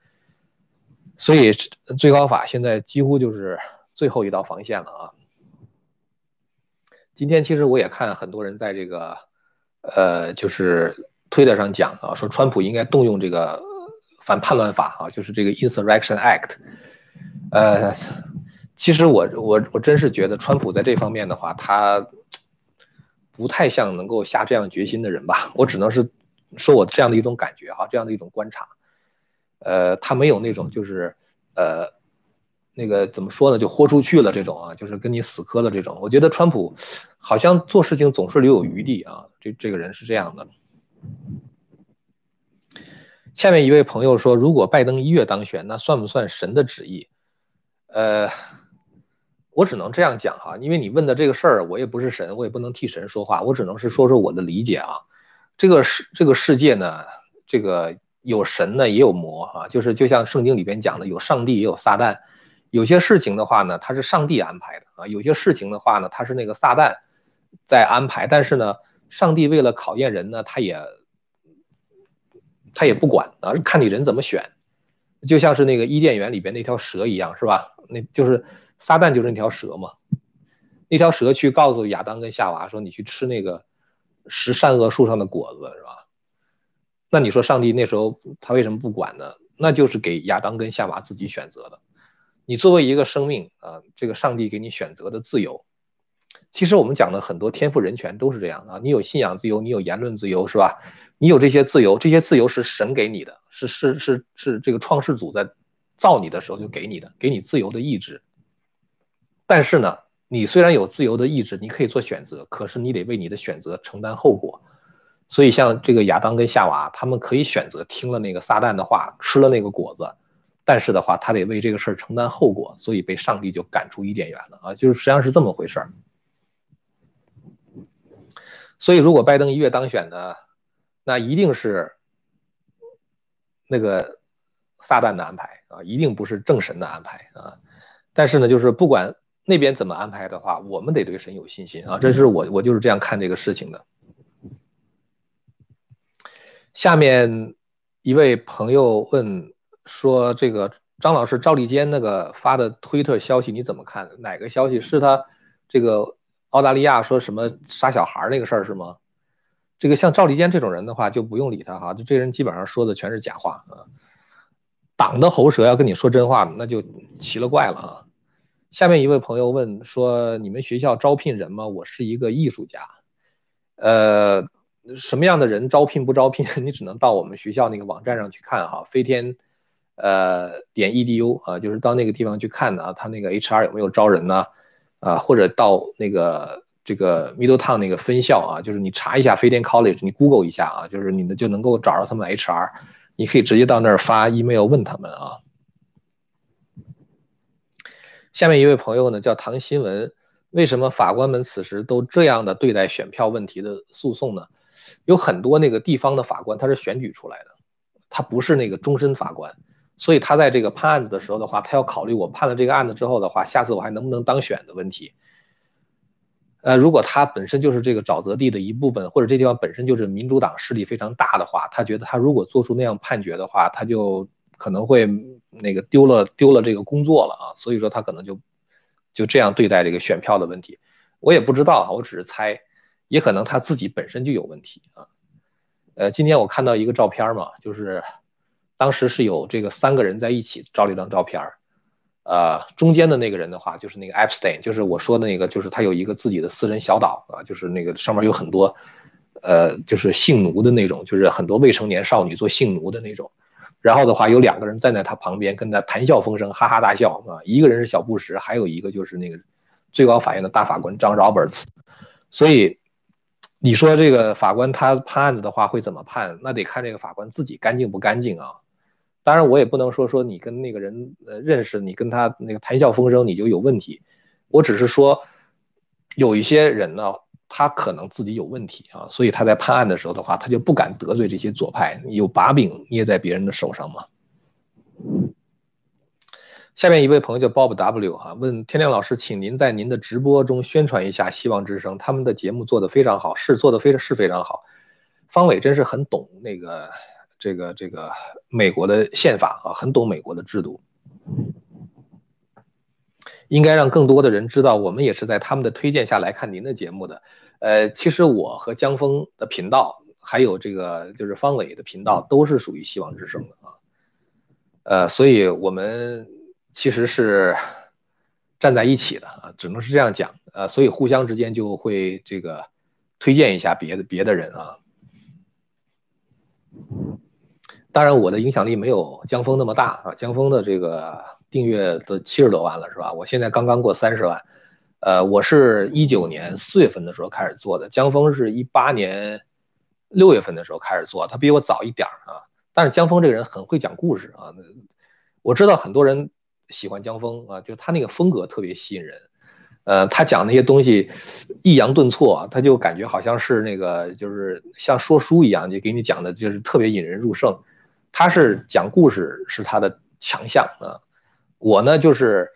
所以最高法现在几乎就是最后一道防线了啊！今天其实我也看很多人在这个，呃，就是推特上讲啊，说川普应该动用这个反叛乱法啊，就是这个 Insurrection Act。呃，其实我我我真是觉得川普在这方面的话，他不太像能够下这样决心的人吧？我只能是说我这样的一种感觉哈，这样的一种观察。呃，他没有那种就是，呃，那个怎么说呢，就豁出去了这种啊，就是跟你死磕了这种。我觉得川普好像做事情总是留有余地啊，这这个人是这样的。下面一位朋友说，如果拜登一月当选，那算不算神的旨意？呃，我只能这样讲哈，因为你问的这个事儿，我也不是神，我也不能替神说话，我只能是说说我的理解啊。这个世这个世界呢，这个。有神呢，也有魔啊，就是就像圣经里边讲的，有上帝也有撒旦。有些事情的话呢，它是上帝安排的啊；有些事情的话呢，它是那个撒旦在安排。但是呢，上帝为了考验人呢，他也他也不管啊，看你人怎么选。就像是那个伊甸园里边那条蛇一样，是吧？那就是撒旦就是那条蛇嘛。那条蛇去告诉亚当跟夏娃说：“你去吃那个食善恶树上的果子，是吧？”那你说上帝那时候他为什么不管呢？那就是给亚当跟夏娃自己选择的。你作为一个生命啊，这个上帝给你选择的自由，其实我们讲的很多天赋人权都是这样啊。你有信仰自由，你有言论自由，是吧？你有这些自由，这些自由是神给你的，是是是是这个创世主在造你的时候就给你的，给你自由的意志。但是呢，你虽然有自由的意志，你可以做选择，可是你得为你的选择承担后果。所以，像这个亚当跟夏娃，他们可以选择听了那个撒旦的话，吃了那个果子，但是的话，他得为这个事儿承担后果，所以被上帝就赶出伊甸园了啊！就是实际上是这么回事儿。所以，如果拜登一月当选呢，那一定是那个撒旦的安排啊，一定不是正神的安排啊。但是呢，就是不管那边怎么安排的话，我们得对神有信心啊！这是我我就是这样看这个事情的。下面一位朋友问说：“这个张老师赵立坚那个发的推特消息你怎么看？哪个消息是他这个澳大利亚说什么杀小孩那个事儿是吗？这个像赵立坚这种人的话就不用理他哈，就这人基本上说的全是假话啊。党的喉舌要跟你说真话，那就奇了怪了啊。”下面一位朋友问说：“你们学校招聘人吗？我是一个艺术家，呃。”什么样的人招聘不招聘？你只能到我们学校那个网站上去看哈，飞天，呃，点 edu 啊，就是到那个地方去看的啊，他那个 HR 有没有招人呢？啊，或者到那个这个 Middletown 那个分校啊，就是你查一下飞天 College，你 Google 一下啊，就是你的就能够找到他们 HR，你可以直接到那儿发 email 问他们啊。下面一位朋友呢叫唐新闻，为什么法官们此时都这样的对待选票问题的诉讼呢？有很多那个地方的法官，他是选举出来的，他不是那个终身法官，所以他在这个判案子的时候的话，他要考虑我判了这个案子之后的话，下次我还能不能当选的问题。呃，如果他本身就是这个沼泽地的一部分，或者这地方本身就是民主党势力非常大的话，他觉得他如果做出那样判决的话，他就可能会那个丢了丢了这个工作了啊，所以说他可能就就这样对待这个选票的问题。我也不知道啊，我只是猜。也可能他自己本身就有问题啊，呃，今天我看到一个照片嘛，就是当时是有这个三个人在一起照了一张照片呃，中间的那个人的话，就是那个 Epstein，就是我说的那个，就是他有一个自己的私人小岛啊，就是那个上面有很多，呃，就是性奴的那种，就是很多未成年少女做性奴的那种。然后的话，有两个人站在他旁边，跟他谈笑风生，哈哈大笑啊。一个人是小布什，还有一个就是那个最高法院的大法官张 Roberts。所以你说这个法官他判案子的话会怎么判？那得看这个法官自己干净不干净啊。当然，我也不能说说你跟那个人呃认识，你跟他那个谈笑风生你就有问题。我只是说，有一些人呢，他可能自己有问题啊，所以他在判案的时候的话，他就不敢得罪这些左派，有把柄捏在别人的手上嘛。下面一位朋友叫 Bob W 哈，问天亮老师，请您在您的直播中宣传一下希望之声，他们的节目做得非常好，是做的非常是非常好。方伟真是很懂那个。这个这个美国的宪法啊，很懂美国的制度，应该让更多的人知道，我们也是在他们的推荐下来看您的节目的。呃，其实我和江峰的频道，还有这个就是方伟的频道，都是属于希望之声的啊。呃，所以我们其实是站在一起的啊，只能是这样讲。呃，所以互相之间就会这个推荐一下别的别的人啊。当然，我的影响力没有江峰那么大啊。江峰的这个订阅都七十多万了，是吧？我现在刚刚过三十万。呃，我是一九年四月份的时候开始做的，江峰是一八年六月份的时候开始做，他比我早一点啊。但是江峰这个人很会讲故事啊，我知道很多人喜欢江峰啊，就他那个风格特别吸引人。呃，他讲那些东西抑扬顿挫，他就感觉好像是那个就是像说书一样，就给你讲的就是特别引人入胜。他是讲故事是他的强项啊，我呢就是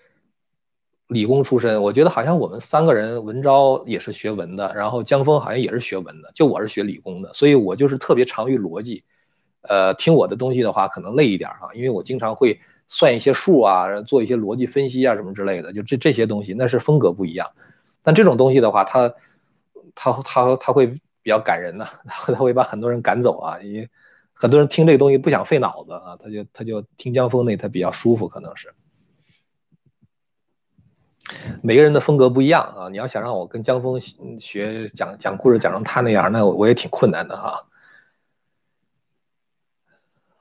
理工出身，我觉得好像我们三个人，文昭也是学文的，然后江峰好像也是学文的，就我是学理工的，所以我就是特别长于逻辑，呃，听我的东西的话可能累一点啊，因为我经常会算一些数啊，做一些逻辑分析啊什么之类的，就这这些东西那是风格不一样，但这种东西的话，他他他他会比较感人呢，他会把很多人赶走啊，因为。很多人听这个东西不想费脑子啊，他就他就听江峰那他比较舒服，可能是。每个人的风格不一样啊，你要想让我跟江峰学讲讲故事讲成他那样，那我也挺困难的哈。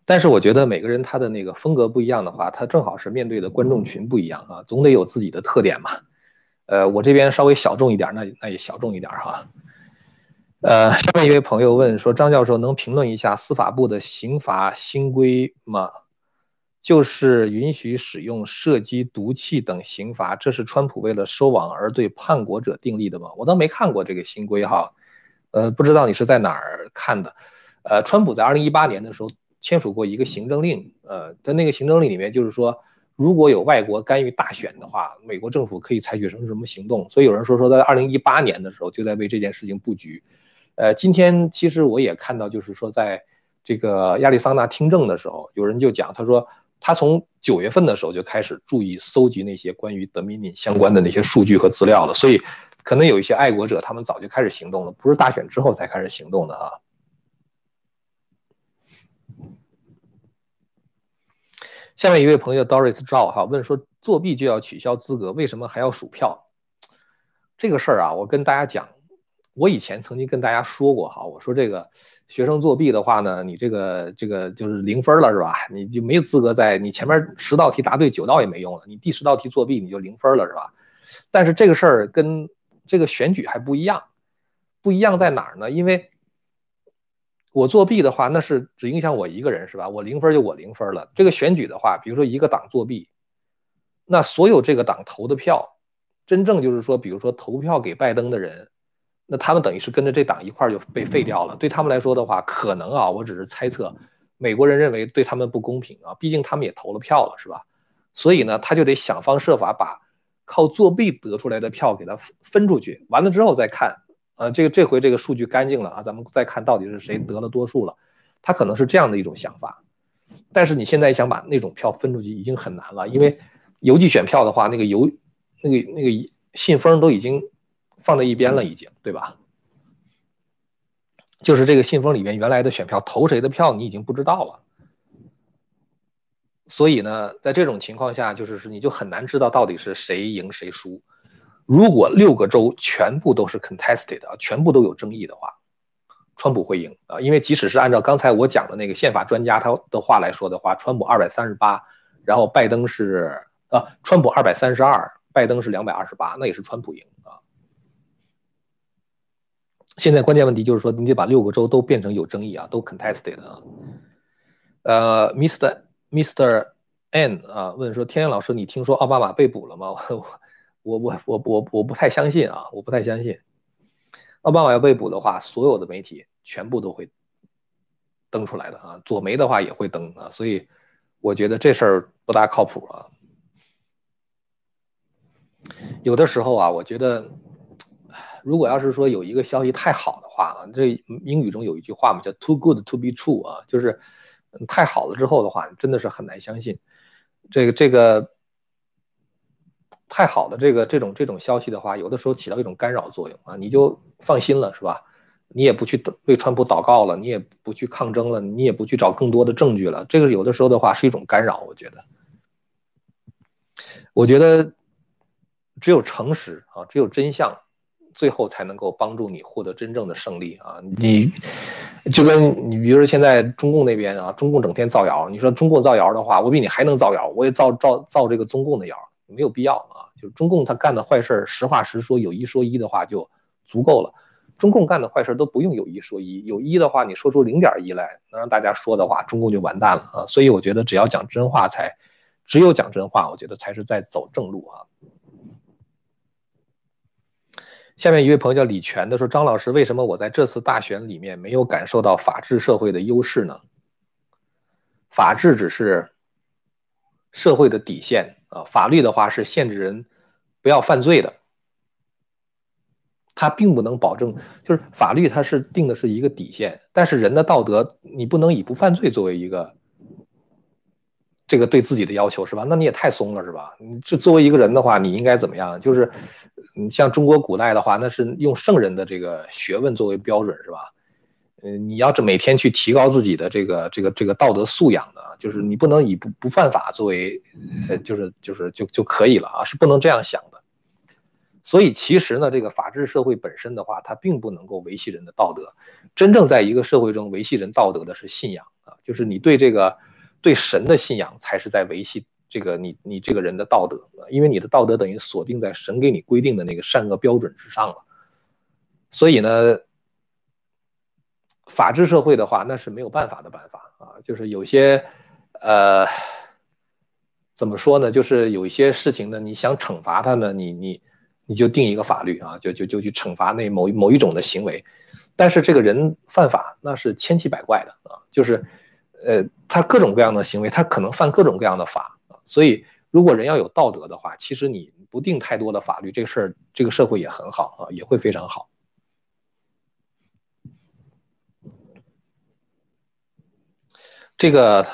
但是我觉得每个人他的那个风格不一样的话，他正好是面对的观众群不一样啊，总得有自己的特点嘛。呃，我这边稍微小众一点，那那也小众一点哈。呃，下面一位朋友问说：“张教授能评论一下司法部的刑罚新规吗？就是允许使用射击毒气等刑罚，这是川普为了收网而对叛国者订立的吗？”我倒没看过这个新规哈，呃，不知道你是在哪儿看的。呃，川普在二零一八年的时候签署过一个行政令，呃，在那个行政令里面就是说，如果有外国干预大选的话，美国政府可以采取什么什么行动。所以有人说说在二零一八年的时候就在为这件事情布局。呃，今天其实我也看到，就是说，在这个亚利桑那听证的时候，有人就讲，他说他从九月份的时候就开始注意搜集那些关于德米敏相关的那些数据和资料了，所以可能有一些爱国者，他们早就开始行动了，不是大选之后才开始行动的啊。下面一位朋友 Doris 赵哈问说，作弊就要取消资格，为什么还要数票？这个事儿啊，我跟大家讲。我以前曾经跟大家说过哈，我说这个学生作弊的话呢，你这个这个就是零分了是吧？你就没有资格在你前面十道题答对九道也没用了，你第十道题作弊你就零分了是吧？但是这个事儿跟这个选举还不一样，不一样在哪儿呢？因为我作弊的话，那是只影响我一个人是吧？我零分就我零分了。这个选举的话，比如说一个党作弊，那所有这个党投的票，真正就是说，比如说投票给拜登的人。那他们等于是跟着这党一块儿就被废掉了。对他们来说的话，可能啊，我只是猜测，美国人认为对他们不公平啊，毕竟他们也投了票了，是吧？所以呢，他就得想方设法把靠作弊得出来的票给他分出去，完了之后再看，呃，这个这回这个数据干净了啊，咱们再看到底是谁得了多数了。他可能是这样的一种想法，但是你现在想把那种票分出去已经很难了，因为邮寄选票的话，那个邮那个那个信封都已经。放在一边了，已经对吧？就是这个信封里面原来的选票投谁的票，你已经不知道了。所以呢，在这种情况下，就是是你就很难知道到底是谁赢谁输。如果六个州全部都是 contested，全部都有争议的话，川普会赢啊，因为即使是按照刚才我讲的那个宪法专家他的话来说的话，川普二百三十八，然后拜登是啊，川普二百三十二，拜登是两百二十八，那也是川普赢。现在关键问题就是说，你得把六个州都变成有争议啊，都 contested 啊。呃，Mr. Mr. N 啊，问说，天阳老师，你听说奥巴马被捕了吗？我我我我我不太相信啊，我不太相信。奥巴马要被捕的话，所有的媒体全部都会登出来的啊，左媒的话也会登啊，所以我觉得这事儿不大靠谱啊。有的时候啊，我觉得如果要是说有一个消息太好的话啊，这英语中有一句话嘛，叫 “too good to be true” 啊，就是太好了之后的话，真的是很难相信。这个这个。太好的这个这种这种消息的话，有的时候起到一种干扰作用啊，你就放心了是吧？你也不去为川普祷告了，你也不去抗争了，你也不去找更多的证据了。这个有的时候的话是一种干扰，我觉得。我觉得只有诚实啊，只有真相，最后才能够帮助你获得真正的胜利啊！你就跟你比如说现在中共那边啊，中共整天造谣，你说中共造谣的话，我比你还能造谣，我也造造造这个中共的谣。没有必要啊，就是中共他干的坏事实话实说，有一说一的话就足够了。中共干的坏事都不用有一说一，有一的话你说出零点一来，能让大家说的话，中共就完蛋了啊。所以我觉得只要讲真话，才只有讲真话，我觉得才是在走正路啊。下面一位朋友叫李全的说：“张老师，为什么我在这次大选里面没有感受到法治社会的优势呢？法治只是社会的底线。”啊，法律的话是限制人不要犯罪的，它并不能保证，就是法律它是定的是一个底线，但是人的道德你不能以不犯罪作为一个这个对自己的要求是吧？那你也太松了是吧？你这作为一个人的话，你应该怎么样？就是你像中国古代的话，那是用圣人的这个学问作为标准是吧？嗯，你要是每天去提高自己的这个这个这个道德素养的。就是你不能以不不犯法作为，呃，就是就是就就可以了啊，是不能这样想的。所以其实呢，这个法治社会本身的话，它并不能够维系人的道德。真正在一个社会中维系人道德的是信仰啊，就是你对这个对神的信仰才是在维系这个你你这个人的道德，因为你的道德等于锁定在神给你规定的那个善恶标准之上了。所以呢，法治社会的话，那是没有办法的办法啊，就是有些。呃，怎么说呢？就是有一些事情呢，你想惩罚他呢，你你你就定一个法律啊，就就就去惩罚那某某一种的行为。但是这个人犯法那是千奇百怪的啊，就是呃，他各种各样的行为，他可能犯各种各样的法。所以如果人要有道德的话，其实你不定太多的法律，这个事儿这个社会也很好啊，也会非常好。这个。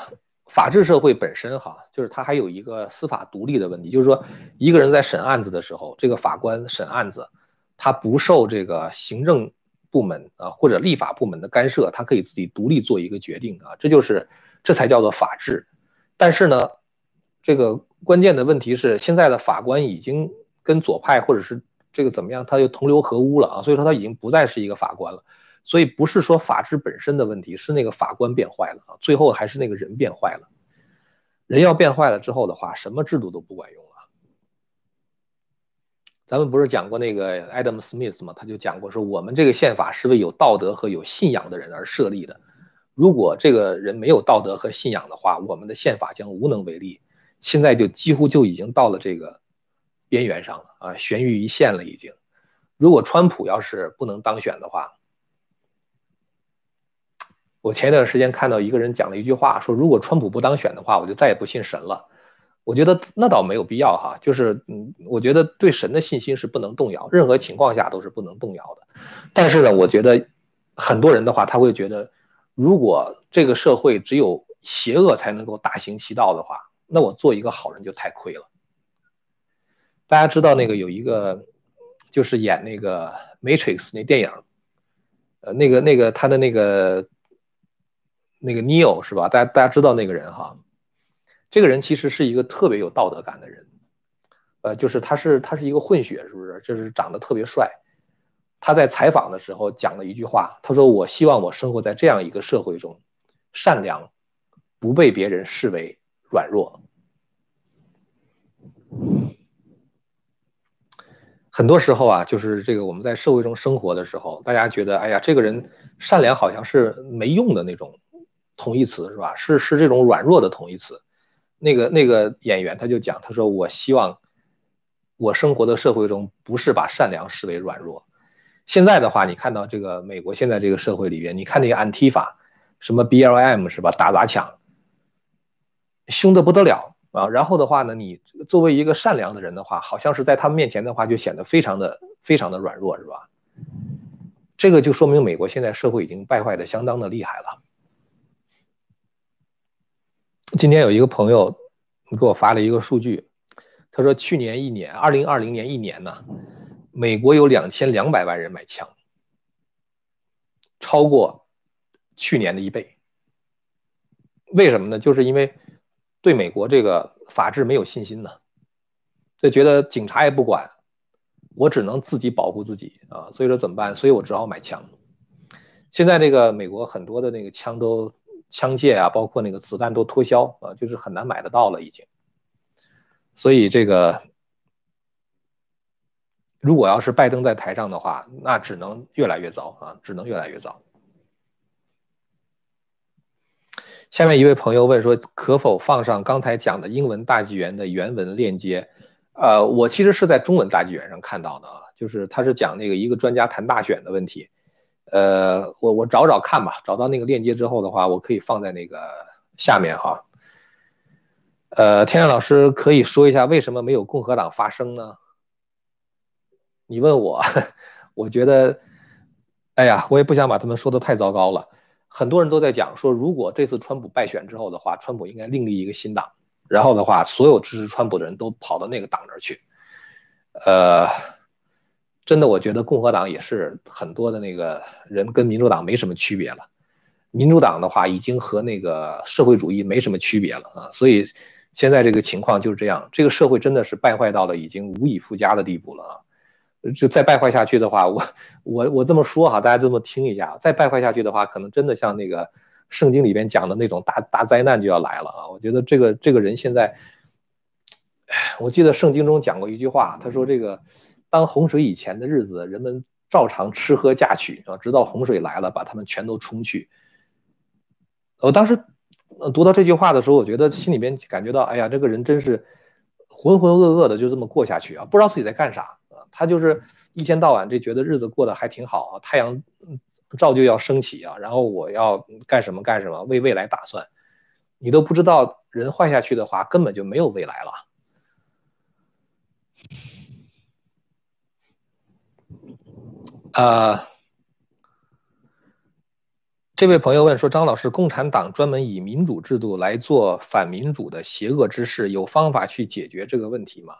法治社会本身哈，就是它还有一个司法独立的问题，就是说，一个人在审案子的时候，这个法官审案子，他不受这个行政部门啊或者立法部门的干涉，他可以自己独立做一个决定啊，这就是这才叫做法治。但是呢，这个关键的问题是，现在的法官已经跟左派或者是这个怎么样，他就同流合污了啊，所以说他已经不再是一个法官了。所以不是说法治本身的问题，是那个法官变坏了啊，最后还是那个人变坏了。人要变坏了之后的话，什么制度都不管用了。咱们不是讲过那个 Adam Smith 吗？他就讲过说，我们这个宪法是为有道德和有信仰的人而设立的。如果这个人没有道德和信仰的话，我们的宪法将无能为力。现在就几乎就已经到了这个边缘上了啊，悬于一线了已经。如果川普要是不能当选的话，我前一段时间看到一个人讲了一句话，说如果川普不当选的话，我就再也不信神了。我觉得那倒没有必要哈，就是嗯，我觉得对神的信心是不能动摇，任何情况下都是不能动摇的。但是呢，我觉得很多人的话，他会觉得，如果这个社会只有邪恶才能够大行其道的话，那我做一个好人就太亏了。大家知道那个有一个，就是演那个《Matrix》那电影，呃，那个那个他的那个。那个 Neo 是吧？大家大家知道那个人哈，这个人其实是一个特别有道德感的人，呃，就是他是他是一个混血，是不是？就是长得特别帅。他在采访的时候讲了一句话，他说：“我希望我生活在这样一个社会中，善良不被别人视为软弱。”很多时候啊，就是这个我们在社会中生活的时候，大家觉得，哎呀，这个人善良好像是没用的那种同义词，是吧？是是这种软弱的同义词。那个那个演员他就讲，他说：“我希望我生活的社会中不是把善良视为软弱。”现在的话，你看到这个美国现在这个社会里边，你看那个安提法，什么 BLM 是吧？打砸抢，凶的不得了。啊，然后的话呢，你作为一个善良的人的话，好像是在他们面前的话，就显得非常的非常的软弱，是吧？这个就说明美国现在社会已经败坏的相当的厉害了。今天有一个朋友给我发了一个数据，他说去年一年，二零二零年一年呢，美国有两千两百万人买枪，超过去年的一倍。为什么呢？就是因为。对美国这个法治没有信心呢，就觉得警察也不管，我只能自己保护自己啊，所以说怎么办？所以我只好买枪。现在这个美国很多的那个枪都枪械啊，包括那个子弹都脱销啊，就是很难买得到了已经。所以这个如果要是拜登在台上的话，那只能越来越糟啊，只能越来越糟。下面一位朋友问说：“可否放上刚才讲的英文大纪元的原文链接？”呃，我其实是在中文大纪元上看到的啊，就是他是讲那个一个专家谈大选的问题。呃，我我找找看吧，找到那个链接之后的话，我可以放在那个下面哈。呃，天亮老师可以说一下为什么没有共和党发声呢？你问我，我觉得，哎呀，我也不想把他们说的太糟糕了。很多人都在讲说，如果这次川普败选之后的话，川普应该另立一个新党，然后的话，所有支持川普的人都跑到那个党那儿去。呃，真的，我觉得共和党也是很多的那个人跟民主党没什么区别了。民主党的话，已经和那个社会主义没什么区别了啊。所以现在这个情况就是这样，这个社会真的是败坏到了已经无以复加的地步了啊。就再败坏下去的话，我我我这么说哈，大家这么听一下。再败坏下去的话，可能真的像那个圣经里边讲的那种大大灾难就要来了啊！我觉得这个这个人现在，我记得圣经中讲过一句话，他说这个当洪水以前的日子，人们照常吃喝嫁娶啊，直到洪水来了，把他们全都冲去。我当时读到这句话的时候，我觉得心里边感觉到，哎呀，这个人真是浑浑噩噩的，就这么过下去啊，不知道自己在干啥啊。他就是一天到晚这觉得日子过得还挺好啊，太阳照就要升起啊，然后我要干什么干什么，为未来打算，你都不知道人坏下去的话根本就没有未来了。啊，这位朋友问说，张老师，共产党专门以民主制度来做反民主的邪恶之事，有方法去解决这个问题吗？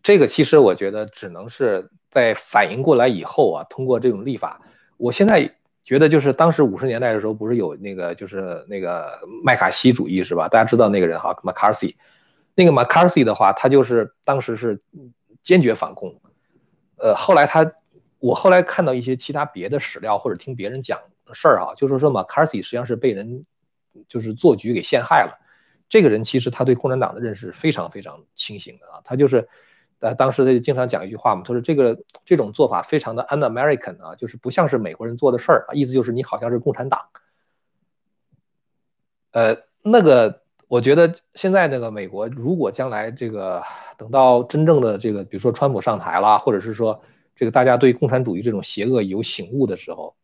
这个其实我觉得只能是在反应过来以后啊，通过这种立法。我现在觉得就是当时五十年代的时候，不是有那个就是那个麦卡锡主义是吧？大家知道那个人哈，McCarthy。那个 McCarthy 的话，他就是当时是坚决反共。呃，后来他，我后来看到一些其他别的史料或者听别人讲事儿啊，就是说 McCarthy 实际上是被人就是做局给陷害了。这个人其实他对共产党的认识非常非常清醒的啊，他就是。呃，当时他就经常讲一句话嘛，他说这个这种做法非常的 un-American 啊，就是不像是美国人做的事儿啊，意思就是你好像是共产党。呃，那个我觉得现在那个美国，如果将来这个等到真正的这个，比如说川普上台了，或者是说这个大家对共产主义这种邪恶有醒悟的时候，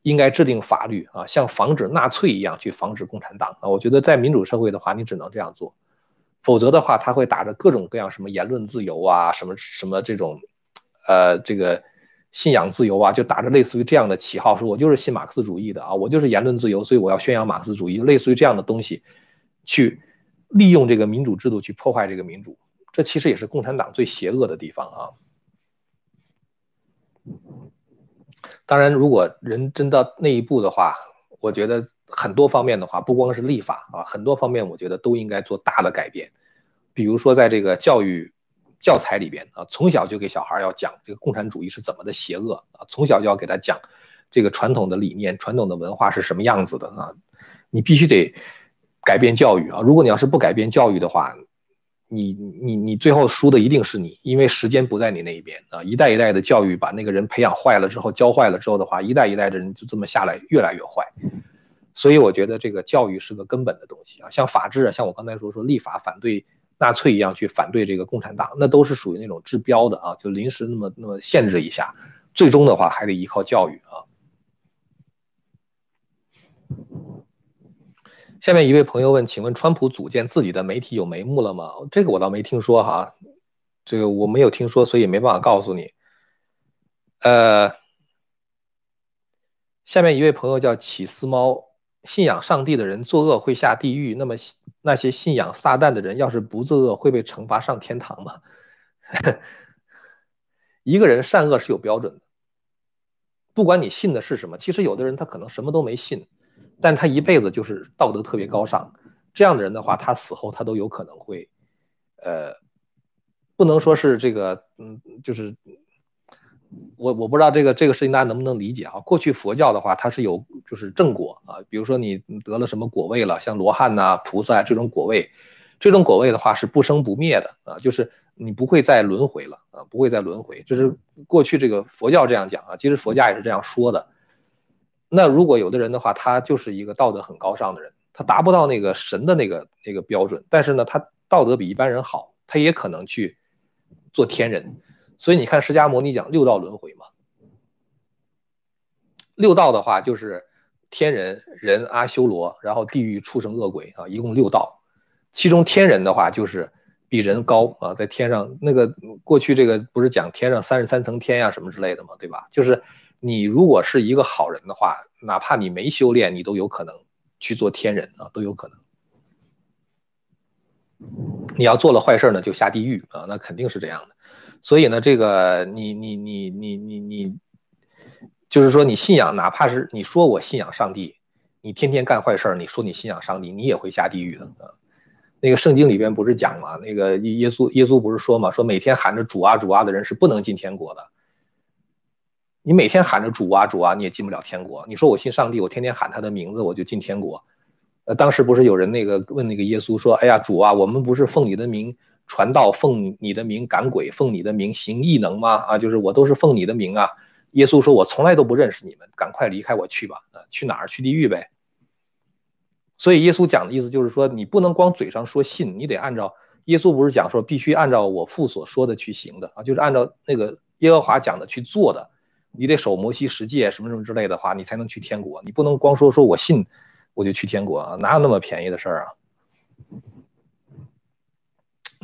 应该制定法律啊，像防止纳粹一样去防止共产党啊。我觉得在民主社会的话，你只能这样做。否则的话，他会打着各种各样什么言论自由啊，什么什么这种，呃，这个信仰自由啊，就打着类似于这样的旗号，说我就是信马克思主义的啊，我就是言论自由，所以我要宣扬马克思主义，类似于这样的东西，去利用这个民主制度去破坏这个民主，这其实也是共产党最邪恶的地方啊。当然，如果人真到那一步的话，我觉得很多方面的话，不光是立法啊，很多方面我觉得都应该做大的改变。比如说，在这个教育教材里边啊，从小就给小孩要讲这个共产主义是怎么的邪恶啊，从小就要给他讲这个传统的理念、传统的文化是什么样子的啊。你必须得改变教育啊！如果你要是不改变教育的话，你你你最后输的一定是你，因为时间不在你那一边啊！一代一代的教育把那个人培养坏了之后，教坏了之后的话，一代一代的人就这么下来，越来越坏。所以我觉得这个教育是个根本的东西啊，像法治啊，像我刚才说说立法反对纳粹一样去反对这个共产党，那都是属于那种治标的啊，就临时那么那么限制一下，最终的话还得依靠教育啊。下面一位朋友问：“请问川普组建自己的媒体有眉目了吗？”这个我倒没听说哈，这个我没有听说，所以没办法告诉你。呃，下面一位朋友叫起司猫，信仰上帝的人作恶会下地狱，那么那些信仰撒旦的人要是不作恶会被惩罚上天堂吗？一个人善恶是有标准的，不管你信的是什么，其实有的人他可能什么都没信。但他一辈子就是道德特别高尚，这样的人的话，他死后他都有可能会，呃，不能说是这个，嗯，就是我我不知道这个这个事情大家能不能理解啊？过去佛教的话，它是有就是正果啊，比如说你得了什么果位了，像罗汉呐、菩萨这种果位，这种果位的话是不生不灭的啊，就是你不会再轮回了啊，不会再轮回，这是过去这个佛教这样讲啊，其实佛家也是这样说的。那如果有的人的话，他就是一个道德很高尚的人，他达不到那个神的那个那个标准，但是呢，他道德比一般人好，他也可能去做天人。所以你看释迦牟尼讲六道轮回嘛，六道的话就是天人、人、阿修罗，然后地狱、畜生、恶鬼啊，一共六道。其中天人的话就是比人高啊，在天上那个过去这个不是讲天上三十三层天呀什么之类的嘛，对吧？就是。你如果是一个好人的话，哪怕你没修炼，你都有可能去做天人啊，都有可能。你要做了坏事呢，就下地狱啊，那肯定是这样的。所以呢，这个你你你你你你，就是说你信仰，哪怕是你说我信仰上帝，你天天干坏事你说你信仰上帝，你也会下地狱的啊。那个圣经里边不是讲吗？那个耶稣耶稣不是说嘛，说每天喊着主啊主啊的人是不能进天国的。你每天喊着主啊主啊，你也进不了天国。你说我信上帝，我天天喊他的名字，我就进天国。呃，当时不是有人那个问那个耶稣说：“哎呀，主啊，我们不是奉你的名传道，奉你的名赶鬼，奉你的名行异能吗？啊，就是我都是奉你的名啊。”耶稣说：“我从来都不认识你们，赶快离开我去吧。啊，去哪儿？去地狱呗。”所以耶稣讲的意思就是说，你不能光嘴上说信，你得按照耶稣不是讲说必须按照我父所说的去行的啊，就是按照那个耶和华讲的去做的。你得守摩西十诫什么什么之类的话，你才能去天国。你不能光说说我信，我就去天国，哪有那么便宜的事儿啊？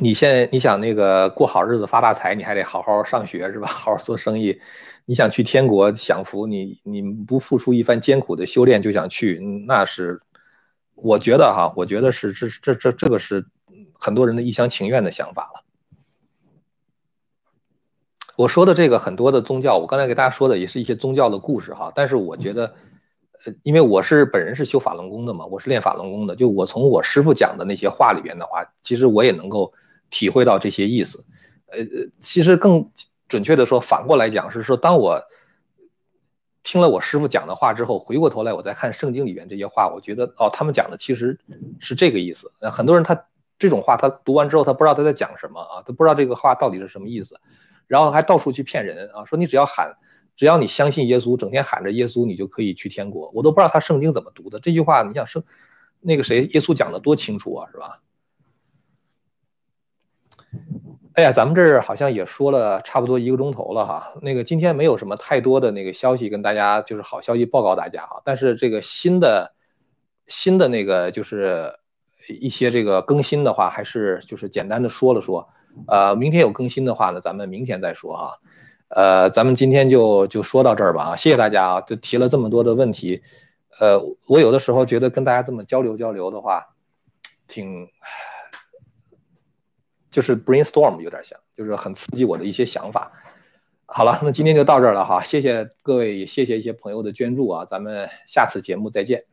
你现在你想那个过好日子发大财，你还得好好上学是吧？好好做生意。你想去天国享福，你你不付出一番艰苦的修炼就想去，那是我觉得哈，我觉得是这这这这个是很多人的一厢情愿的想法了。我说的这个很多的宗教，我刚才给大家说的也是一些宗教的故事哈。但是我觉得，呃，因为我是本人是修法轮功的嘛，我是练法轮功的，就我从我师傅讲的那些话里边的话，其实我也能够体会到这些意思。呃，其实更准确的说，反过来讲是说，当我听了我师傅讲的话之后，回过头来我再看圣经里边这些话，我觉得哦，他们讲的其实是这个意思。很多人他这种话他读完之后，他不知道他在讲什么啊，他不知道这个话到底是什么意思。然后还到处去骗人啊，说你只要喊，只要你相信耶稣，整天喊着耶稣，你就可以去天国。我都不知道他圣经怎么读的这句话，你想圣那个谁耶稣讲的多清楚啊，是吧？哎呀，咱们这儿好像也说了差不多一个钟头了哈。那个今天没有什么太多的那个消息跟大家，就是好消息报告大家哈。但是这个新的新的那个就是一些这个更新的话，还是就是简单的说了说。呃，明天有更新的话呢，咱们明天再说哈。呃，咱们今天就就说到这儿吧啊，谢谢大家啊，就提了这么多的问题。呃，我有的时候觉得跟大家这么交流交流的话，挺就是 brainstorm 有点像，就是很刺激我的一些想法。好了，那今天就到这儿了哈，谢谢各位，也谢谢一些朋友的捐助啊，咱们下次节目再见。